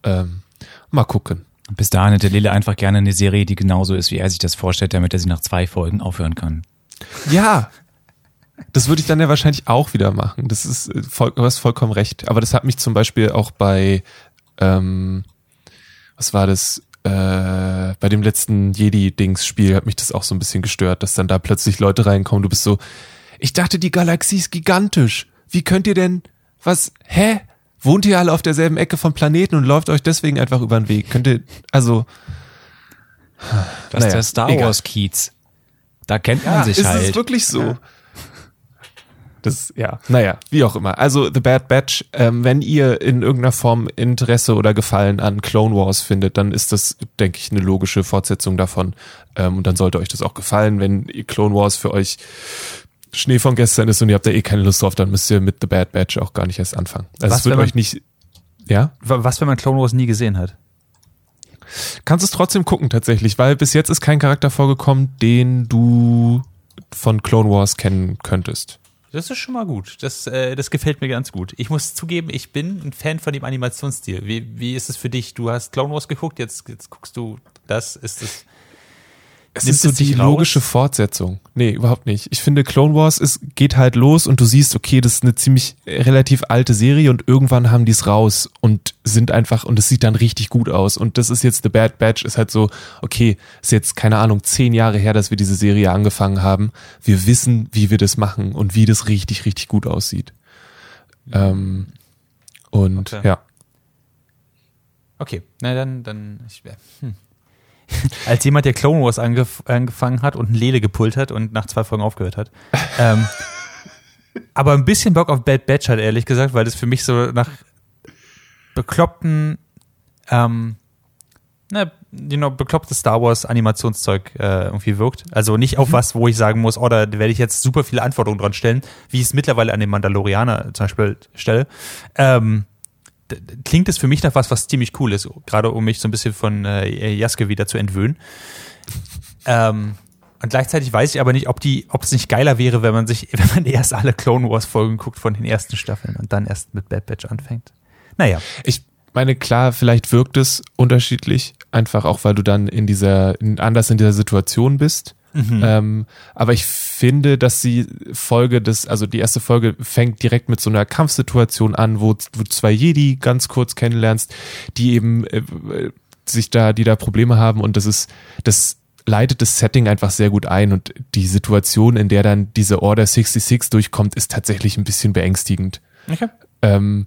S4: Ähm, mal gucken.
S3: Bis dahin hätte Lele einfach gerne eine Serie, die genauso ist, wie er sich das vorstellt, damit er sie nach zwei Folgen aufhören kann.
S4: Ja. Das würde ich dann ja wahrscheinlich auch wieder machen. Das ist äh, voll, du hast vollkommen recht. Aber das hat mich zum Beispiel auch bei, ähm, was war das? Äh, bei dem letzten Jedi-Dings-Spiel hat mich das auch so ein bisschen gestört, dass dann da plötzlich Leute reinkommen. Du bist so, ich dachte, die Galaxie ist gigantisch. Wie könnt ihr denn, was, hä? Wohnt ihr alle auf derselben Ecke vom Planeten und läuft euch deswegen einfach über den Weg? Könnt ihr, also,
S3: Das
S4: Naja,
S3: ist der Star. Wars Kiez. Da kennt man sich
S4: ist
S3: halt.
S4: es wirklich so? Das, ja, naja, wie auch immer. Also The Bad Batch, ähm, wenn ihr in irgendeiner Form Interesse oder Gefallen an Clone Wars findet, dann ist das, denke ich, eine logische Fortsetzung davon. Ähm, und dann sollte euch das auch gefallen. Wenn Clone Wars für euch Schnee von gestern ist und ihr habt da eh keine Lust drauf, dann müsst ihr mit The Bad Batch auch gar nicht erst anfangen. Also
S2: Was,
S4: es wird
S2: man-
S4: euch nicht, ja?
S2: Was, wenn man Clone Wars nie gesehen hat?
S4: Kannst es trotzdem gucken tatsächlich, weil bis jetzt ist kein Charakter vorgekommen, den du von Clone Wars kennen könntest.
S2: Das ist schon mal gut. Das, äh, das gefällt mir ganz gut. Ich muss zugeben, ich bin ein Fan von dem Animationsstil. Wie, wie ist es für dich? Du hast Clone Wars geguckt, jetzt, jetzt guckst du das. Ist es.
S4: Es
S2: Nimmt
S4: ist so
S2: es
S4: die
S2: raus?
S4: logische Fortsetzung. Nee, überhaupt nicht. Ich finde, Clone Wars ist, geht halt los und du siehst, okay, das ist eine ziemlich äh, relativ alte Serie und irgendwann haben die es raus und sind einfach, und es sieht dann richtig gut aus. Und das ist jetzt The Bad Batch, ist halt so, okay, ist jetzt, keine Ahnung, zehn Jahre her, dass wir diese Serie angefangen haben. Wir wissen, wie wir das machen und wie das richtig, richtig gut aussieht. Ähm, und
S2: Okay.
S4: ja.
S2: Okay, na dann, dann. Ich, hm. Als jemand, der Clone Wars angef angefangen hat und einen Lele gepult hat und nach zwei Folgen aufgehört hat. ähm, aber ein bisschen Bock auf Bad Batch hat, ehrlich gesagt, weil das für mich so nach bekloppten, ähm, na, you know, beklopptes Star Wars Animationszeug äh, irgendwie wirkt. Also nicht auf was, wo ich sagen muss, oh, da werde ich jetzt super viele Anforderungen dran stellen, wie ich es mittlerweile an den Mandalorianer zum Beispiel stelle. Ähm, klingt es für mich nach was, was ziemlich cool ist, gerade um mich so ein bisschen von äh, Jaske wieder zu entwöhnen. ähm, und gleichzeitig weiß ich aber nicht, ob die, ob es nicht geiler wäre, wenn man sich, wenn man erst alle Clone Wars Folgen guckt von den ersten Staffeln und dann erst mit Bad Batch anfängt. Naja,
S4: Ich meine, klar, vielleicht wirkt es unterschiedlich, einfach auch, weil du dann in dieser, in, anders in dieser Situation bist. Ähm, aber ich finde, dass die Folge des, also die erste Folge fängt direkt mit so einer Kampfsituation an, wo du zwei Jedi ganz kurz kennenlernst, die eben äh, sich da, die da Probleme haben und das ist, das leitet das Setting einfach sehr gut ein und die Situation, in der dann diese Order 66 durchkommt, ist tatsächlich ein bisschen beängstigend
S2: okay.
S4: ähm,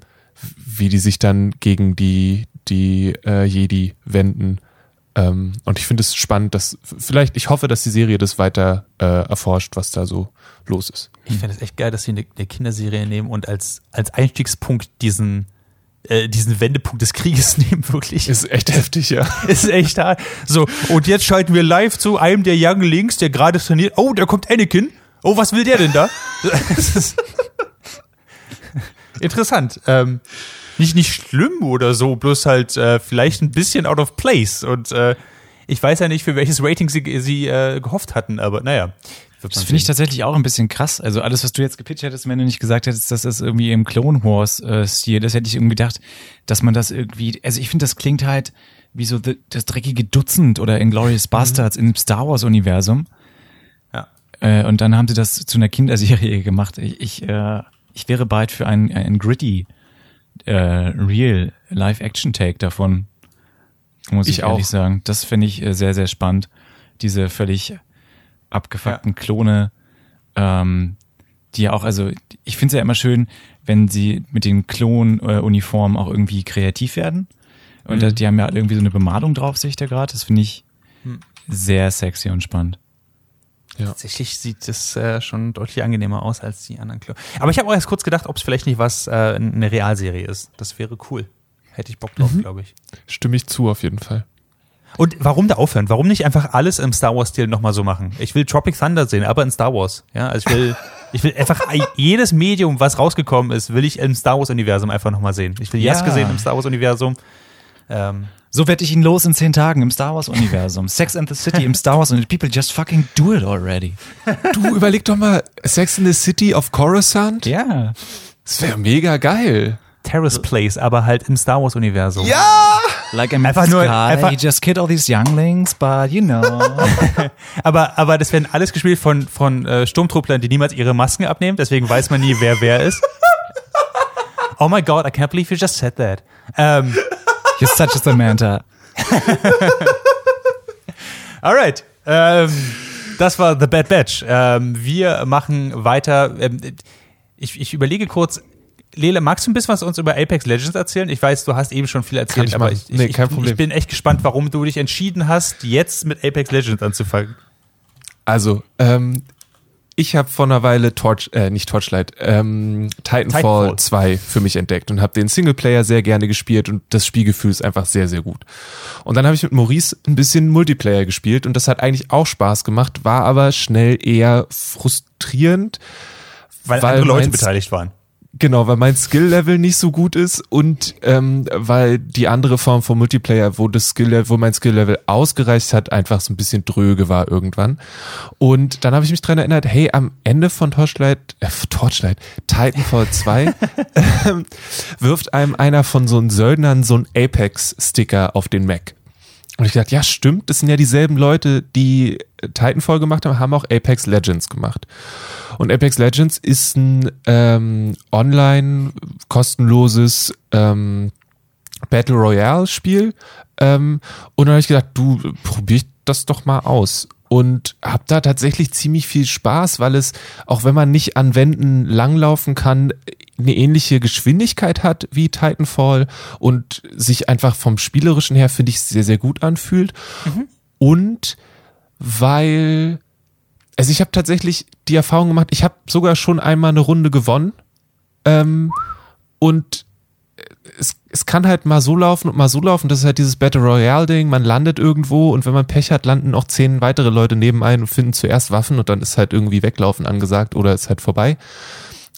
S4: wie die sich dann gegen die, die äh, Jedi wenden. Ähm, und ich finde es spannend, dass vielleicht, ich hoffe, dass die Serie das weiter äh, erforscht, was da so los ist.
S2: Ich finde es echt geil, dass sie eine, eine Kinderserie nehmen und als, als Einstiegspunkt diesen, äh, diesen Wendepunkt des Krieges nehmen, wirklich.
S4: Ist echt heftig, ja.
S2: ist echt hart. So, und jetzt schalten wir live zu einem der Young Links, der gerade trainiert. Oh, da kommt Anakin. Oh, was will der denn da? Interessant. Ähm, nicht, nicht schlimm oder so, bloß halt äh, vielleicht ein bisschen out of place. Und äh, ich weiß ja nicht, für welches Rating sie, sie äh, gehofft hatten, aber naja.
S3: Das finde ich tatsächlich auch ein bisschen krass. Also alles, was du jetzt gepitcht hättest, wenn du nicht gesagt hättest, dass das irgendwie im Clone Wars äh, Stil, das hätte ich irgendwie gedacht, dass man das irgendwie, also ich finde, das klingt halt wie so the, das dreckige Dutzend oder Inglourious Bastards im Star Wars Universum.
S2: Ja.
S3: Äh, und dann haben sie das zu einer Kinderserie gemacht. Ich, ich, äh, ich wäre bereit für einen, einen gritty, äh, real Live-Action-Take davon. Muss ich,
S4: Ich auch.
S3: ehrlich sagen. Das finde ich äh, sehr, sehr spannend. Diese völlig abgefuckten Klone, ähm, die ja auch, also ich finde es ja immer schön, wenn sie mit den Klon-Uniformen auch irgendwie kreativ werden. Und
S2: Mhm.
S3: die haben ja irgendwie so eine Bemalung drauf, sehe ich da gerade. Das finde ich
S2: Hm.
S3: sehr sexy und spannend.
S2: Tatsächlich sieht das äh, schon deutlich angenehmer aus als die anderen Klone. Aber ich habe auch erst kurz gedacht, ob es vielleicht nicht was äh, eine Realserie ist. Das wäre cool. Hätte ich Bock drauf, glaube ich.
S4: Stimme ich zu, auf jeden Fall.
S2: Und warum da aufhören? Warum nicht einfach alles im Star Wars-Stil nochmal so machen? Ich will Tropic Thunder sehen, aber in Star Wars. Ja, also ich will, ich will einfach jedes Medium, was rausgekommen ist, will ich im Star Wars-Universum einfach nochmal sehen. Ich will
S3: Ja.
S2: Jaske sehen im Star Wars-Universum. Ähm,
S3: So werde ich ihn los in zehn Tagen im Star Wars-Universum. Sex and the City im Star Wars und people just fucking do it already.
S4: Du überleg doch mal, Sex in the City of Coruscant?
S3: Ja.
S4: Das wäre mega geil.
S2: Terrace Place, aber halt im Star Wars-Universum.
S4: Ja!
S3: Like I'm
S2: Einfach nur- einfach-
S3: you just kid all these younglings, but you know.
S2: Aber, aber das werden alles gespielt von, von äh, Sturmtrupplern, die niemals ihre Masken abnehmen, deswegen weiß man nie, wer wer ist. Oh my god, I can't believe you just said that. Ähm,
S3: You're such a Samantha.
S2: alright. Ähm, das war The Bad Batch. Ähm, wir machen weiter. Ähm, ich, ich überlege kurz. Lele, magst du ein bisschen was uns über Apex Legends erzählen? Ich weiß, du hast eben schon viel erzählt,
S4: ich
S2: aber ich, ich,
S4: Nee,
S2: ich,
S4: kein Problem.
S2: ich bin echt gespannt, warum du dich entschieden hast, jetzt mit Apex Legends anzufangen.
S4: Also, ähm, ich habe vor einer Weile Torch, äh, nicht Torchlight, ähm, Titanfall,
S2: Titanfall.
S4: 2 für mich entdeckt und habe den Singleplayer sehr gerne gespielt und das Spielgefühl ist einfach sehr, sehr gut. Und dann habe ich mit Maurice ein bisschen Multiplayer gespielt und das hat eigentlich auch Spaß gemacht, war aber schnell eher frustrierend.
S2: Weil,
S4: Weil
S2: andere Leute beteiligt waren.
S4: Genau, weil mein Skill-Level nicht so gut ist und ähm, weil die andere Form von Multiplayer, wo das Skill, wo mein Skill-Level ausgereicht hat, einfach so ein bisschen dröge war irgendwann. Und dann habe ich mich dran erinnert, hey, am Ende von Torchlight, äh, Torchlight, Titanfall 2 ähm, wirft einem einer von so einen Söldnern so einen Apex-Sticker auf den Mac. Und ich dachte, ja, stimmt, das sind ja dieselben Leute, die Titanfall gemacht haben, haben auch Apex Legends gemacht. Und Apex Legends ist ein ähm, online kostenloses ähm, Battle Royale Spiel. Ähm, und dann habe ich gedacht, du probier ich das doch mal aus. Und hab da tatsächlich ziemlich viel Spaß, weil es, auch wenn man nicht an Wänden langlaufen kann, eine ähnliche Geschwindigkeit hat wie Titanfall und sich einfach vom Spielerischen her, finde ich, sehr, sehr gut anfühlt. Und weil, also ich habe tatsächlich die Erfahrung gemacht, ich habe sogar schon einmal eine Runde gewonnen. Ähm, und es, es kann halt mal so laufen und mal so laufen. Das ist halt dieses Battle Royale-Ding. Man landet irgendwo und wenn man Pech hat, landen auch zehn weitere Leute neben einen und finden zuerst Waffen und dann ist halt irgendwie weglaufen angesagt oder ist halt vorbei.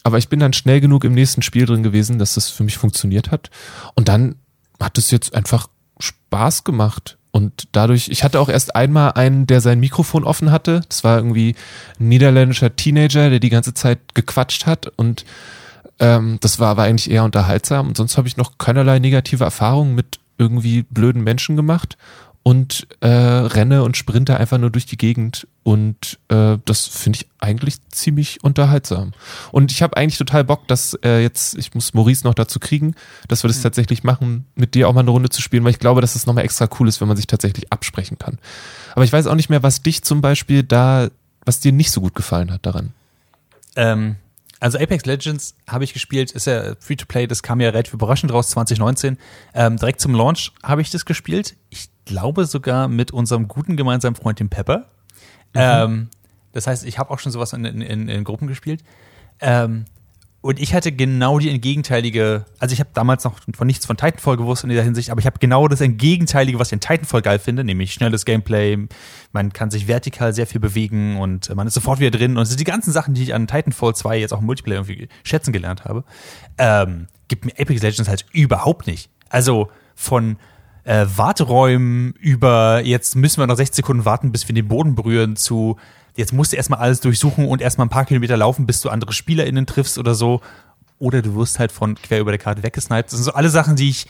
S4: Aber ich bin dann schnell genug im nächsten Spiel drin gewesen, dass das für mich funktioniert hat. Und dann hat es jetzt einfach Spaß gemacht. Und dadurch, ich hatte auch erst einmal einen, der sein Mikrofon offen hatte. Das war irgendwie ein niederländischer Teenager, der die ganze Zeit gequatscht hat und ähm, das war aber eigentlich eher unterhaltsam. Und sonst habe ich noch keinerlei negative Erfahrungen mit irgendwie blöden Menschen gemacht und äh, renne und sprinte einfach nur durch die Gegend. Und äh, das finde ich eigentlich ziemlich unterhaltsam. Und ich habe eigentlich total Bock, dass äh, jetzt, ich muss Maurice noch dazu kriegen, dass wir das tatsächlich machen, mit dir auch mal eine Runde zu spielen, weil ich glaube, dass es nochmal extra cool ist, wenn man sich tatsächlich absprechen kann. Aber ich weiß auch nicht mehr, was dich zum Beispiel da, was dir nicht so gut gefallen hat daran.
S2: Ähm, also Apex Legends habe ich gespielt, ist ja Free-to-Play, das kam ja relativ überraschend raus, 2019. Ähm, direkt zum Launch habe ich das gespielt. Ich glaube sogar mit unserem guten gemeinsamen Freund, dem Pepper. Ähm, das heißt, ich habe auch schon sowas in, in, in, in Gruppen gespielt. Ähm, und ich hatte genau die entgegenteilige, also ich habe damals noch von nichts von Titanfall gewusst in dieser Hinsicht, aber ich habe genau das entgegenteilige, was ich in Titanfall geil finde, nämlich schnelles Gameplay, man kann sich vertikal sehr viel bewegen und man ist sofort wieder drin. Und es sind die ganzen Sachen, die ich an Titanfall 2 jetzt auch im Multiplayer irgendwie schätzen gelernt habe, ähm, gibt mir Apex Legends halt überhaupt nicht. Also von äh, Warteräumen über jetzt müssen wir noch 60 Sekunden warten, bis wir den Boden berühren zu jetzt musst du erstmal alles durchsuchen und erstmal ein paar Kilometer laufen, bis du andere SpielerInnen triffst oder so. Oder du wirst halt von quer über der Karte weggesniped. Das sind so alle Sachen, die ich,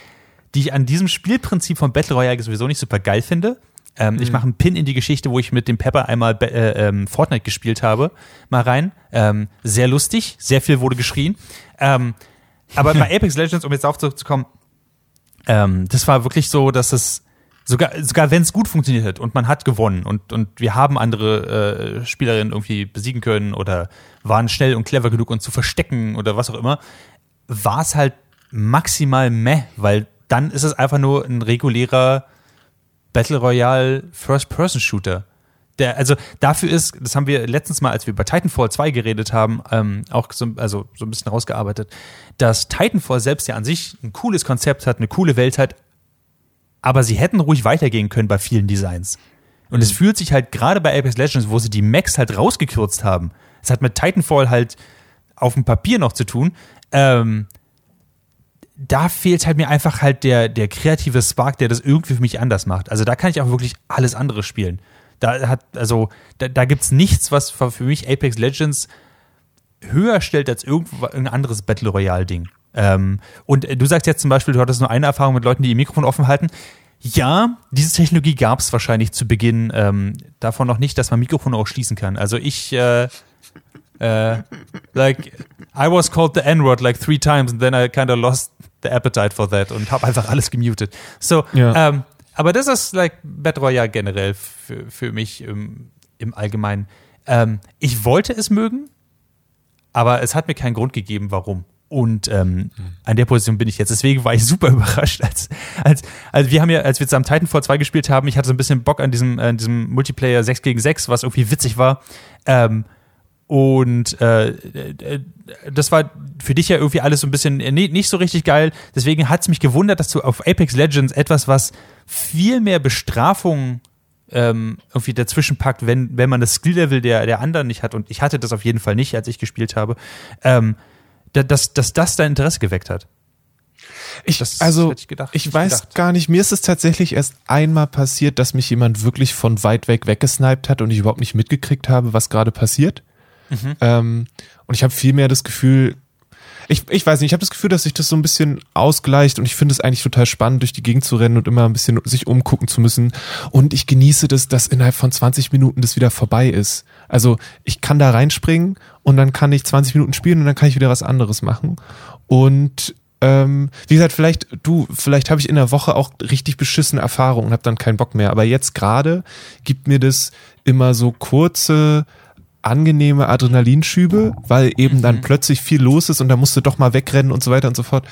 S2: die ich an diesem Spielprinzip von Battle Royale sowieso nicht super geil finde. Ähm, Ich mache einen Pin in die Geschichte, wo ich mit dem Pepper einmal äh, ähm, Fortnite gespielt habe, mal rein. Ähm, sehr lustig, sehr viel wurde geschrien. Ähm, aber bei Apex Legends, um jetzt darauf zurückzukommen, ähm, das war wirklich so, dass es sogar, sogar wenn es gut funktioniert hat und man hat gewonnen und, und wir haben andere äh, Spielerinnen irgendwie besiegen können oder waren schnell und clever genug, uns zu verstecken oder was auch immer, war es halt maximal meh, weil dann ist es einfach nur ein regulärer Battle Royale First-Person-Shooter. Der, also dafür ist, das haben wir letztens mal, als wir über Titanfall 2 geredet haben, ähm, auch so, also so ein bisschen rausgearbeitet, dass Titanfall selbst ja an sich ein cooles Konzept hat, eine coole Welt hat, aber sie hätten ruhig weitergehen können bei vielen Designs. Und es fühlt sich halt gerade bei Apex Legends, wo sie die Max halt rausgekürzt haben, es hat mit Titanfall halt auf dem Papier noch zu tun, ähm, da fehlt halt mir einfach halt der, der kreative Spark, der das irgendwie für mich anders macht. Also da kann ich auch wirklich alles andere spielen. Da hat, also, da, da gibt's nichts, was für mich Apex Legends höher stellt als irgendwo, irgendein anderes Battle Royale-Ding. Ähm, und äh, du sagst jetzt zum Beispiel, du hattest nur eine Erfahrung mit Leuten, die ihr Mikrofon offen halten. Ja, diese Technologie gab's wahrscheinlich zu Beginn ähm, davon noch nicht, dass man Mikrofone auch schließen kann. Also ich, äh, äh, like, I was called the N-word like three times and then I kind of lost the appetite for that und habe einfach alles gemutet. So,
S4: Ja.
S2: ähm, aber das ist like Battle Royale generell für, für mich im, im Allgemeinen. Ähm, ich wollte es mögen, aber es hat mir keinen Grund gegeben, warum. Und ähm, an der Position bin ich jetzt. Deswegen war ich super überrascht, als, als, als wir haben ja, als wir zusammen Titanfall 2 gespielt haben, ich hatte so ein bisschen Bock an diesem, an diesem Multiplayer 6 gegen 6, was irgendwie witzig war. Ähm, Und äh, äh, das war für dich ja irgendwie alles so ein bisschen äh, nicht so richtig geil. Deswegen hat es mich gewundert, dass du auf Apex Legends etwas, was viel mehr Bestrafung ähm, irgendwie dazwischen packt, wenn, wenn man das Skill-Level der, der anderen nicht hat. Und ich hatte das auf jeden Fall nicht, als ich gespielt habe. Ähm, dass, dass das dein Interesse geweckt hat.
S4: Ich,
S2: Das
S4: also,
S2: ich gedacht-
S4: ich weiß
S2: gedacht.
S4: gar nicht, mir ist es tatsächlich erst einmal passiert, dass mich jemand wirklich von weit weg weggesniped hat und ich überhaupt nicht mitgekriegt habe, was gerade passiert.
S2: Mhm.
S4: Ähm, und ich habe vielmehr das Gefühl, ich, ich weiß nicht, ich habe das Gefühl, dass sich das so ein bisschen ausgleicht und ich finde es eigentlich total spannend, durch die Gegend zu rennen und immer ein bisschen sich umgucken zu müssen. Und ich genieße das, dass innerhalb von 20 Minuten das wieder vorbei ist. Also ich kann da reinspringen und dann kann ich 20 Minuten spielen und dann kann ich wieder was anderes machen. Und ähm, wie gesagt, vielleicht du, vielleicht habe ich in der Woche auch richtig beschissene Erfahrungen und habe dann keinen Bock mehr. Aber jetzt gerade gibt mir das immer so kurze angenehme Adrenalinschübe, weil eben dann plötzlich viel los ist und da musst du doch mal wegrennen und so weiter und so fort.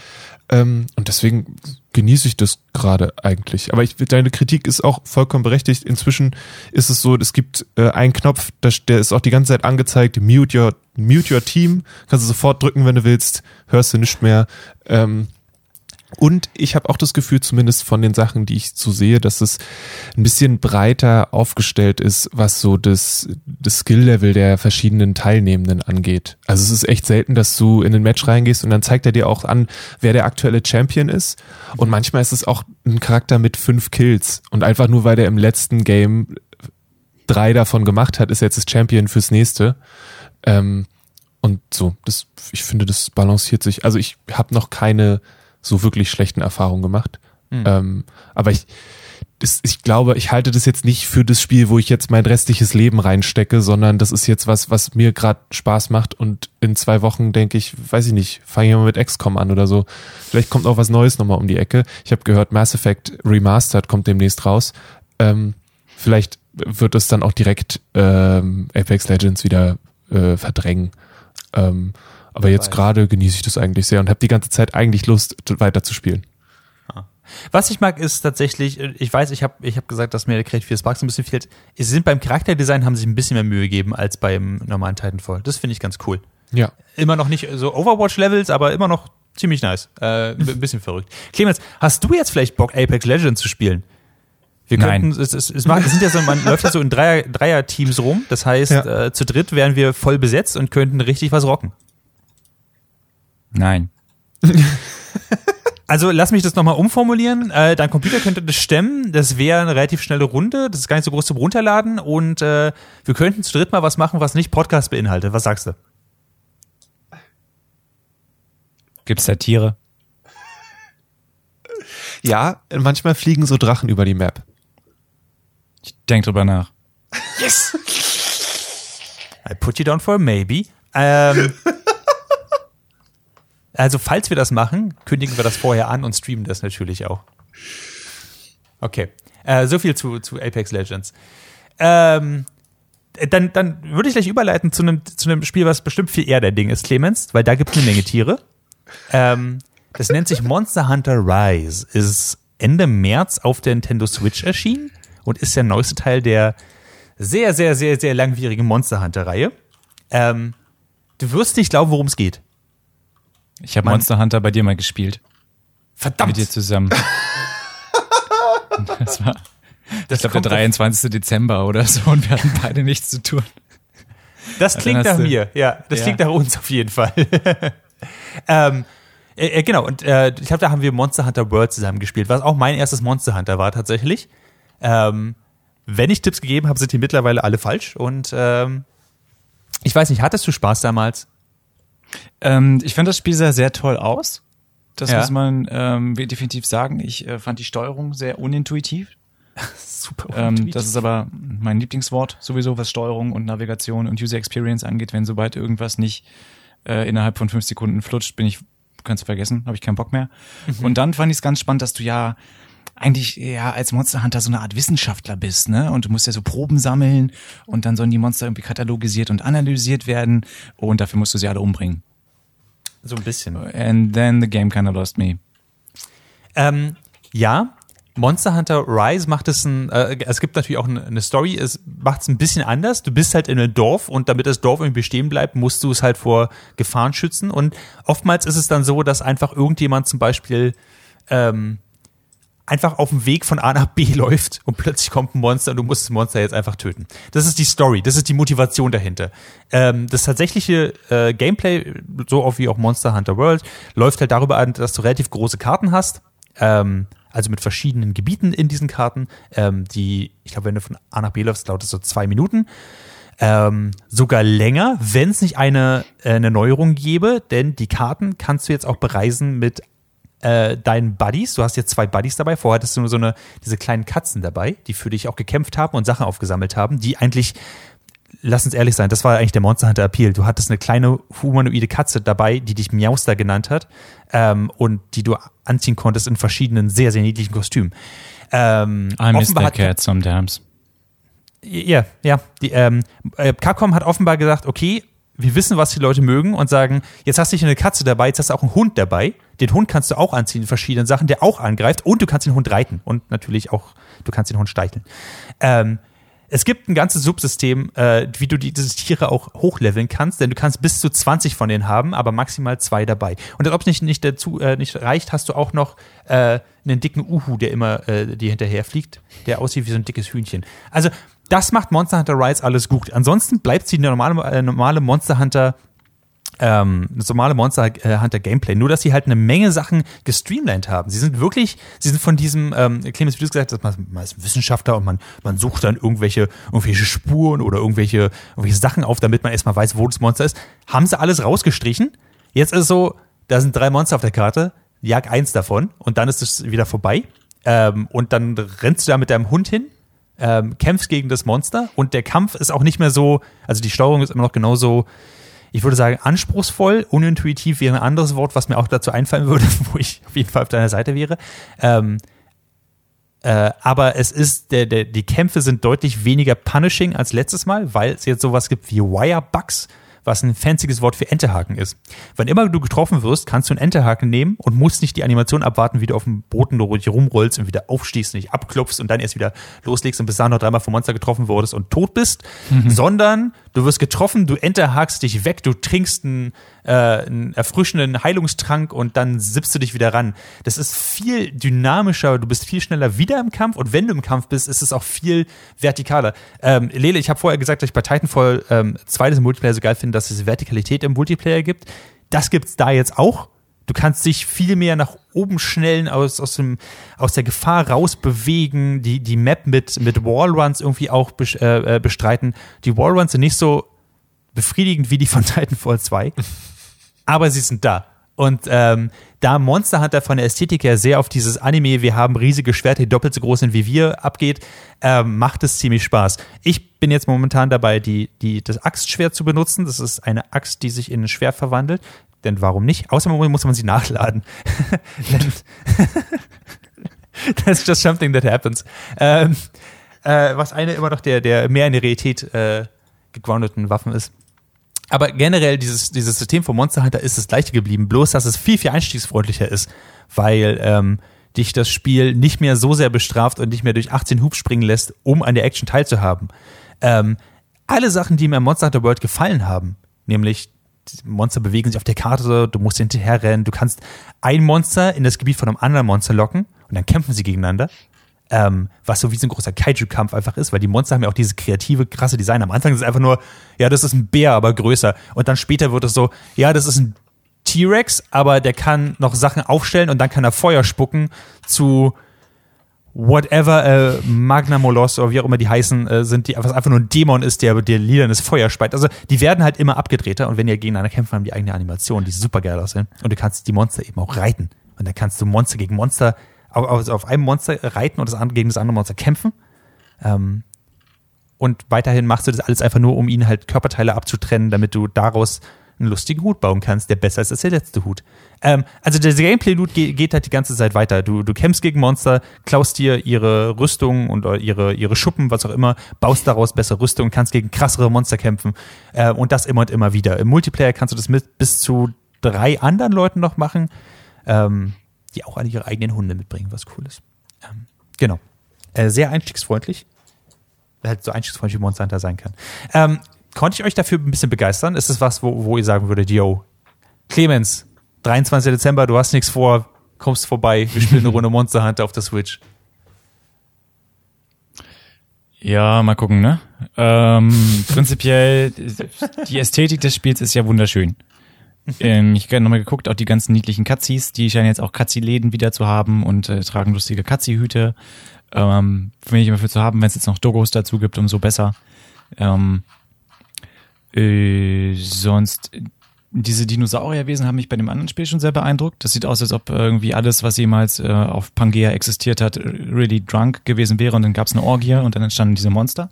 S4: Ähm, und deswegen genieße ich das gerade eigentlich. Aber ich, deine Kritik ist auch vollkommen berechtigt. Inzwischen ist es so, es gibt äh, einen Knopf, der, der ist auch die ganze Zeit angezeigt, mute your, mute your team. Kannst du sofort drücken, wenn du willst, hörst du nicht mehr. Ähm, und ich habe auch das Gefühl, zumindest von den Sachen, die ich so sehe, dass es ein bisschen breiter aufgestellt ist, was so das, das Skill-Level der verschiedenen Teilnehmenden angeht. Also es ist echt selten, dass du in ein Match reingehst und dann zeigt er dir auch an, wer der aktuelle Champion ist. Und manchmal ist es auch ein Charakter mit fünf Kills. Und einfach nur, weil der im letzten Game drei davon gemacht hat, ist er jetzt das Champion fürs nächste. Ähm, und so, das, ich finde, das balanciert sich. Also ich habe noch keine so wirklich schlechten Erfahrungen gemacht. Ähm, aber ich, das, ich glaube, ich halte das jetzt nicht für das Spiel, wo ich jetzt mein restliches Leben reinstecke, sondern das ist jetzt was, was mir gerade Spaß macht und in zwei Wochen denke ich, weiß ich nicht, fange ich mal mit XCOM an oder so. Vielleicht kommt auch was Neues nochmal um die Ecke. Ich habe gehört, Mass Effect Remastered kommt demnächst raus. Ähm, vielleicht wird es dann auch direkt ähm, Apex Legends wieder äh, verdrängen. Ähm, aber jetzt gerade genieße ich das eigentlich sehr und habe die ganze Zeit eigentlich Lust, weiter zu spielen.
S2: Was ich mag, ist tatsächlich, äh, ich weiß, ich habe ich hab gesagt, dass mir der Creative Sparks ein bisschen fehlt. Sie sind beim Charakterdesign, haben sich ein bisschen mehr Mühe gegeben als beim normalen Titanfall. Das finde ich ganz cool.
S4: Ja.
S2: Immer noch nicht so Overwatch-Levels, aber immer noch ziemlich nice. Äh, ein bisschen verrückt. Clemens, hast du jetzt vielleicht Bock, Apex Legends zu spielen? Wir
S3: Nein.
S2: könnten, es, es, es, macht, es sind ja so, man läuft ja so in Dreier, Dreier-Teams rum. Das heißt,
S4: Ja.
S2: äh, zu dritt wären wir voll besetzt und könnten richtig was rocken.
S3: Nein.
S2: Also lass mich das nochmal umformulieren. Äh, dein Computer könnte das stemmen. Das wäre eine relativ schnelle Runde. Das ist gar nicht so groß zum Runterladen. Und äh, wir könnten zu dritt mal was machen, was nicht Podcast beinhaltet. Was sagst du?
S3: Gibt's da Tiere?
S4: Ja, manchmal fliegen so Drachen über die Map.
S3: Ich denk drüber nach.
S2: I put you down for a maybe. Ähm, also falls wir das machen, kündigen wir das vorher an und streamen das natürlich auch. Okay. Äh, so viel zu, zu Apex Legends. Ähm, dann, dann würde ich gleich überleiten zu einem, zu einem Spiel, was bestimmt viel eher dein Ding ist, Clemens, weil da gibt es eine Menge Tiere. Ähm, das nennt sich Monster Hunter Rise. Ist Ende März auf der Nintendo Switch erschienen und ist der neueste Teil der sehr, sehr, sehr, sehr langwierigen Monster Hunter-Reihe. Ähm, du wirst nicht glauben, worum es geht.
S3: Ich habe. Monster Hunter bei dir mal gespielt.
S2: Verdammt!
S3: Mit dir zusammen. das war,
S2: das
S3: ich glaube, der 23. Dezember oder so und wir hatten beide nichts zu tun.
S2: Das klingt
S3: hast
S2: nach mir, ja. Das
S3: Ja.
S2: klingt nach uns auf jeden Fall. ähm, äh, äh, genau, und äh, ich glaube, da haben wir Monster Hunter World zusammen gespielt, was auch mein erstes Monster Hunter war tatsächlich. Ähm, wenn ich Tipps gegeben habe, sind die mittlerweile alle falsch. Und ähm, ich weiß nicht, hattest du Spaß damals?
S3: Ähm, ich fand das Spiel sah sehr toll aus. Das
S2: Ja.
S3: muss man ähm, definitiv sagen. Ich äh, fand die Steuerung sehr unintuitiv.
S2: Super.
S3: Ähm, das ist aber mein Lieblingswort sowieso, was Steuerung und Navigation und User Experience angeht. Wenn sobald irgendwas nicht äh, innerhalb von fünf Sekunden flutscht, bin ich, kannst du vergessen, habe ich keinen Bock mehr. Und dann fand ich es ganz spannend, dass du ja eigentlich ja als Monster Hunter so eine Art Wissenschaftler bist, ne? Und du musst ja so Proben sammeln und dann sollen die Monster irgendwie katalogisiert und analysiert werden und dafür musst du sie alle umbringen.
S2: so ein bisschen.
S3: And then the game kinda lost me.
S2: Ähm, ja, Monster Hunter Rise macht es ein, äh, es gibt natürlich auch eine, eine Story, es macht es ein bisschen anders. Du bist halt in einem Dorf und damit das Dorf irgendwie bestehen bleibt, musst du es halt vor Gefahren schützen. Und oftmals ist es dann so, dass einfach irgendjemand zum Beispiel ähm, einfach auf dem Weg von A nach B läuft und plötzlich kommt ein Monster und du musst das Monster jetzt einfach töten. Das ist die Story, das ist die Motivation dahinter. Ähm, das tatsächliche äh, Gameplay, so auch wie auch Monster Hunter World, läuft halt darüber an, dass du relativ große Karten hast. Ähm, also mit verschiedenen Gebieten in diesen Karten, ähm, die, ich glaube, wenn du von A nach B läufst, dauert es so zwei Minuten. Ähm, sogar länger, wenn es nicht eine, eine Neuerung gäbe, denn die Karten kannst du jetzt auch bereisen mit äh, deinen Buddies. Du hast jetzt zwei Buddies dabei. Vorher hattest du nur so eine, diese kleinen Katzen dabei, die für dich auch gekämpft haben und Sachen aufgesammelt haben, die eigentlich, lass uns ehrlich sein, das war eigentlich der Monster Hunter Appeal. Du hattest eine kleine humanoide Katze dabei, die dich Miauster genannt hat ähm, und die du anziehen konntest in verschiedenen sehr, sehr niedlichen Kostümen. Ähm,
S3: I miss
S2: hat-
S3: cat sometimes.
S2: ja, ja. Die, ähm, äh, Capcom hat offenbar gesagt, okay, wir wissen, was die Leute mögen und sagen, jetzt hast du nicht nur eine Katze dabei, jetzt hast du auch einen Hund dabei. Den Hund kannst du auch anziehen in verschiedenen Sachen, der auch angreift und du kannst den Hund reiten und natürlich auch, du kannst den Hund steicheln. Ähm, es gibt ein ganzes Subsystem, äh, wie du die, diese Tiere auch hochleveln kannst, denn du kannst bis zu 20 von denen haben, aber maximal zwei dabei. Und ob es nicht, nicht dazu äh, nicht reicht, hast du auch noch äh, einen dicken Uhu, der immer äh, dir hinterher fliegt, der aussieht wie so ein dickes Hühnchen. Also das macht Monster Hunter Rise alles gut. Ansonsten bleibt sie eine normale, äh, normale Monster Hunter ähm, das normale Monster äh, Hunter Gameplay. Nur, dass sie halt eine Menge Sachen gestreamlined haben. Sie sind wirklich, sie sind von diesem, ähm, Clemens, wie du es gesagt hast, man, man ist Wissenschaftler und man, man sucht dann irgendwelche, irgendwelche Spuren oder irgendwelche, irgendwelche Sachen auf, damit man erstmal weiß, wo das Monster ist. Haben sie alles rausgestrichen. Jetzt ist es so, da sind drei Monster auf der Karte, jag eins davon und dann ist es wieder vorbei. Ähm, und dann rennst du da mit deinem Hund hin, ähm, kämpfst gegen das Monster und der Kampf ist auch nicht mehr so, also die Steuerung ist immer noch genauso, ich würde sagen, anspruchsvoll, unintuitiv wäre ein anderes Wort, was mir auch dazu einfallen würde, wo ich auf jeden Fall auf deiner Seite wäre. Ähm, äh, aber es ist, der, der, die Kämpfe sind deutlich weniger punishing als letztes Mal, weil es jetzt sowas gibt wie Wirebugs, was ein fancyes Wort für Enterhaken ist. Wann immer du getroffen wirst, kannst du einen Enterhaken nehmen und musst nicht die Animation abwarten, wie du auf dem Boden rumrollst und wieder aufstehst und dich abklopfst und dann erst wieder loslegst und bis dahin noch dreimal vom Monster getroffen wurdest und tot bist, sondern du wirst getroffen, du enterhakst dich weg, du trinkst einen, äh, einen erfrischenden Heilungstrank und dann sippst du dich wieder ran. Das ist viel dynamischer, du bist viel schneller wieder im Kampf und wenn du im Kampf bist, ist es auch viel vertikaler. Ähm, Lele, ich habe vorher gesagt, dass ich bei Titanfall ähm, 2 das Multiplayer so geil finde, dass es Vertikalität im Multiplayer gibt. Das gibt's da jetzt auch. Du kannst dich viel mehr nach oben schnellen, aus, aus, dem, aus der Gefahr rausbewegen, die, die Map mit, mit Wallruns irgendwie auch äh, äh, bestreiten. Die Wallruns sind nicht so befriedigend wie die von Titanfall 2, aber sie sind da. Und ähm, da Monster Hunter von der Ästhetik her sehr auf dieses Anime, wir haben riesige Schwerter, die doppelt so groß sind wie wir, abgeht, ähm, macht es ziemlich Spaß. Ich bin jetzt momentan dabei, die, die, das Axtschwert zu benutzen. Das ist eine Axt, die sich in ein Schwert verwandelt. Denn warum nicht? Außerdem muss man sie nachladen. That's just something that happens. Ähm, äh, was eine immer noch der, der mehr in der Realität äh, gegroundeten Waffen ist. Aber generell, dieses, dieses System von Monster Hunter ist das gleiche geblieben, bloß dass es viel, viel einstiegsfreundlicher ist, weil ähm, dich das Spiel nicht mehr so sehr bestraft und nicht mehr durch 18 Hubs springen lässt, um an der Action teilzuhaben. Ähm, alle Sachen, die mir im Monster Hunter World gefallen haben, nämlich Monster bewegen sich auf der Karte, du musst hinterher rennen, du kannst ein Monster in das Gebiet von einem anderen Monster locken und dann kämpfen sie gegeneinander. Ähm, was so wie so ein großer Kaiju-Kampf einfach ist, weil die Monster haben ja auch dieses kreative, krasse Design. Am Anfang ist es einfach nur, ja, das ist ein Bär, aber größer. Und dann später wird es so, ja, das ist ein T-Rex, aber der kann noch Sachen aufstellen und dann kann er Feuer spucken zu whatever äh, Magna Moloss oder wie auch immer die heißen, äh, sind die, was einfach nur ein Dämon ist, der der lilanes Feuer speit. Also die werden halt immer abgedrehter und wenn die gegeneinander kämpfen, haben die eigene Animation, die super geil aussehen. Und du kannst die Monster eben auch reiten. Und dann kannst du Monster gegen Monster auf, auf, einem Monster reiten und das andere gegen das andere Monster kämpfen. Ähm, und weiterhin machst du das alles einfach nur, um ihnen halt Körperteile abzutrennen, damit du daraus einen lustigen Hut bauen kannst, der besser ist als der letzte Hut. Ähm, also der Gameplay-Loot geht, geht halt die ganze Zeit weiter. Du, du kämpfst gegen Monster, klaust dir ihre Rüstung und äh, ihre, ihre Schuppen, was auch immer, baust daraus bessere Rüstung, kannst gegen krassere Monster kämpfen äh, und das immer und immer wieder. Im Multiplayer kannst du das mit bis zu drei anderen Leuten noch machen, ähm, die auch alle ihre eigenen Hunde mitbringen, was cool ist. Ähm, Genau. Äh, sehr einstiegsfreundlich. Halt so einstiegsfreundlich wie Monster Hunter sein kann. Ähm, konnte ich euch dafür ein bisschen begeistern? Ist es was, wo, wo ihr sagen würdet, yo, Clemens, 23. Dezember, du hast nichts vor, kommst vorbei, wir spielen eine Runde Monster Hunter auf der Switch.
S3: Ja, mal gucken, ne? Ähm, prinzipiell, die Ästhetik des Spiels ist ja wunderschön. Ähm, ich habe nochmal geguckt, auch die ganzen niedlichen Katzis, die scheinen jetzt auch Katzi-Läden wieder zu haben und äh, tragen lustige Katzi-Hüte. Ähm, Finde ich immer für zu haben, wenn es jetzt noch Dogos dazu gibt, umso besser. Ähm, äh, sonst, diese Dinosaurierwesen haben mich bei dem anderen Spiel schon sehr beeindruckt. Das sieht aus, als ob irgendwie alles, was jemals äh, auf Pangea existiert hat, really drunk gewesen wäre und dann gab es eine Orgie und dann entstanden diese Monster.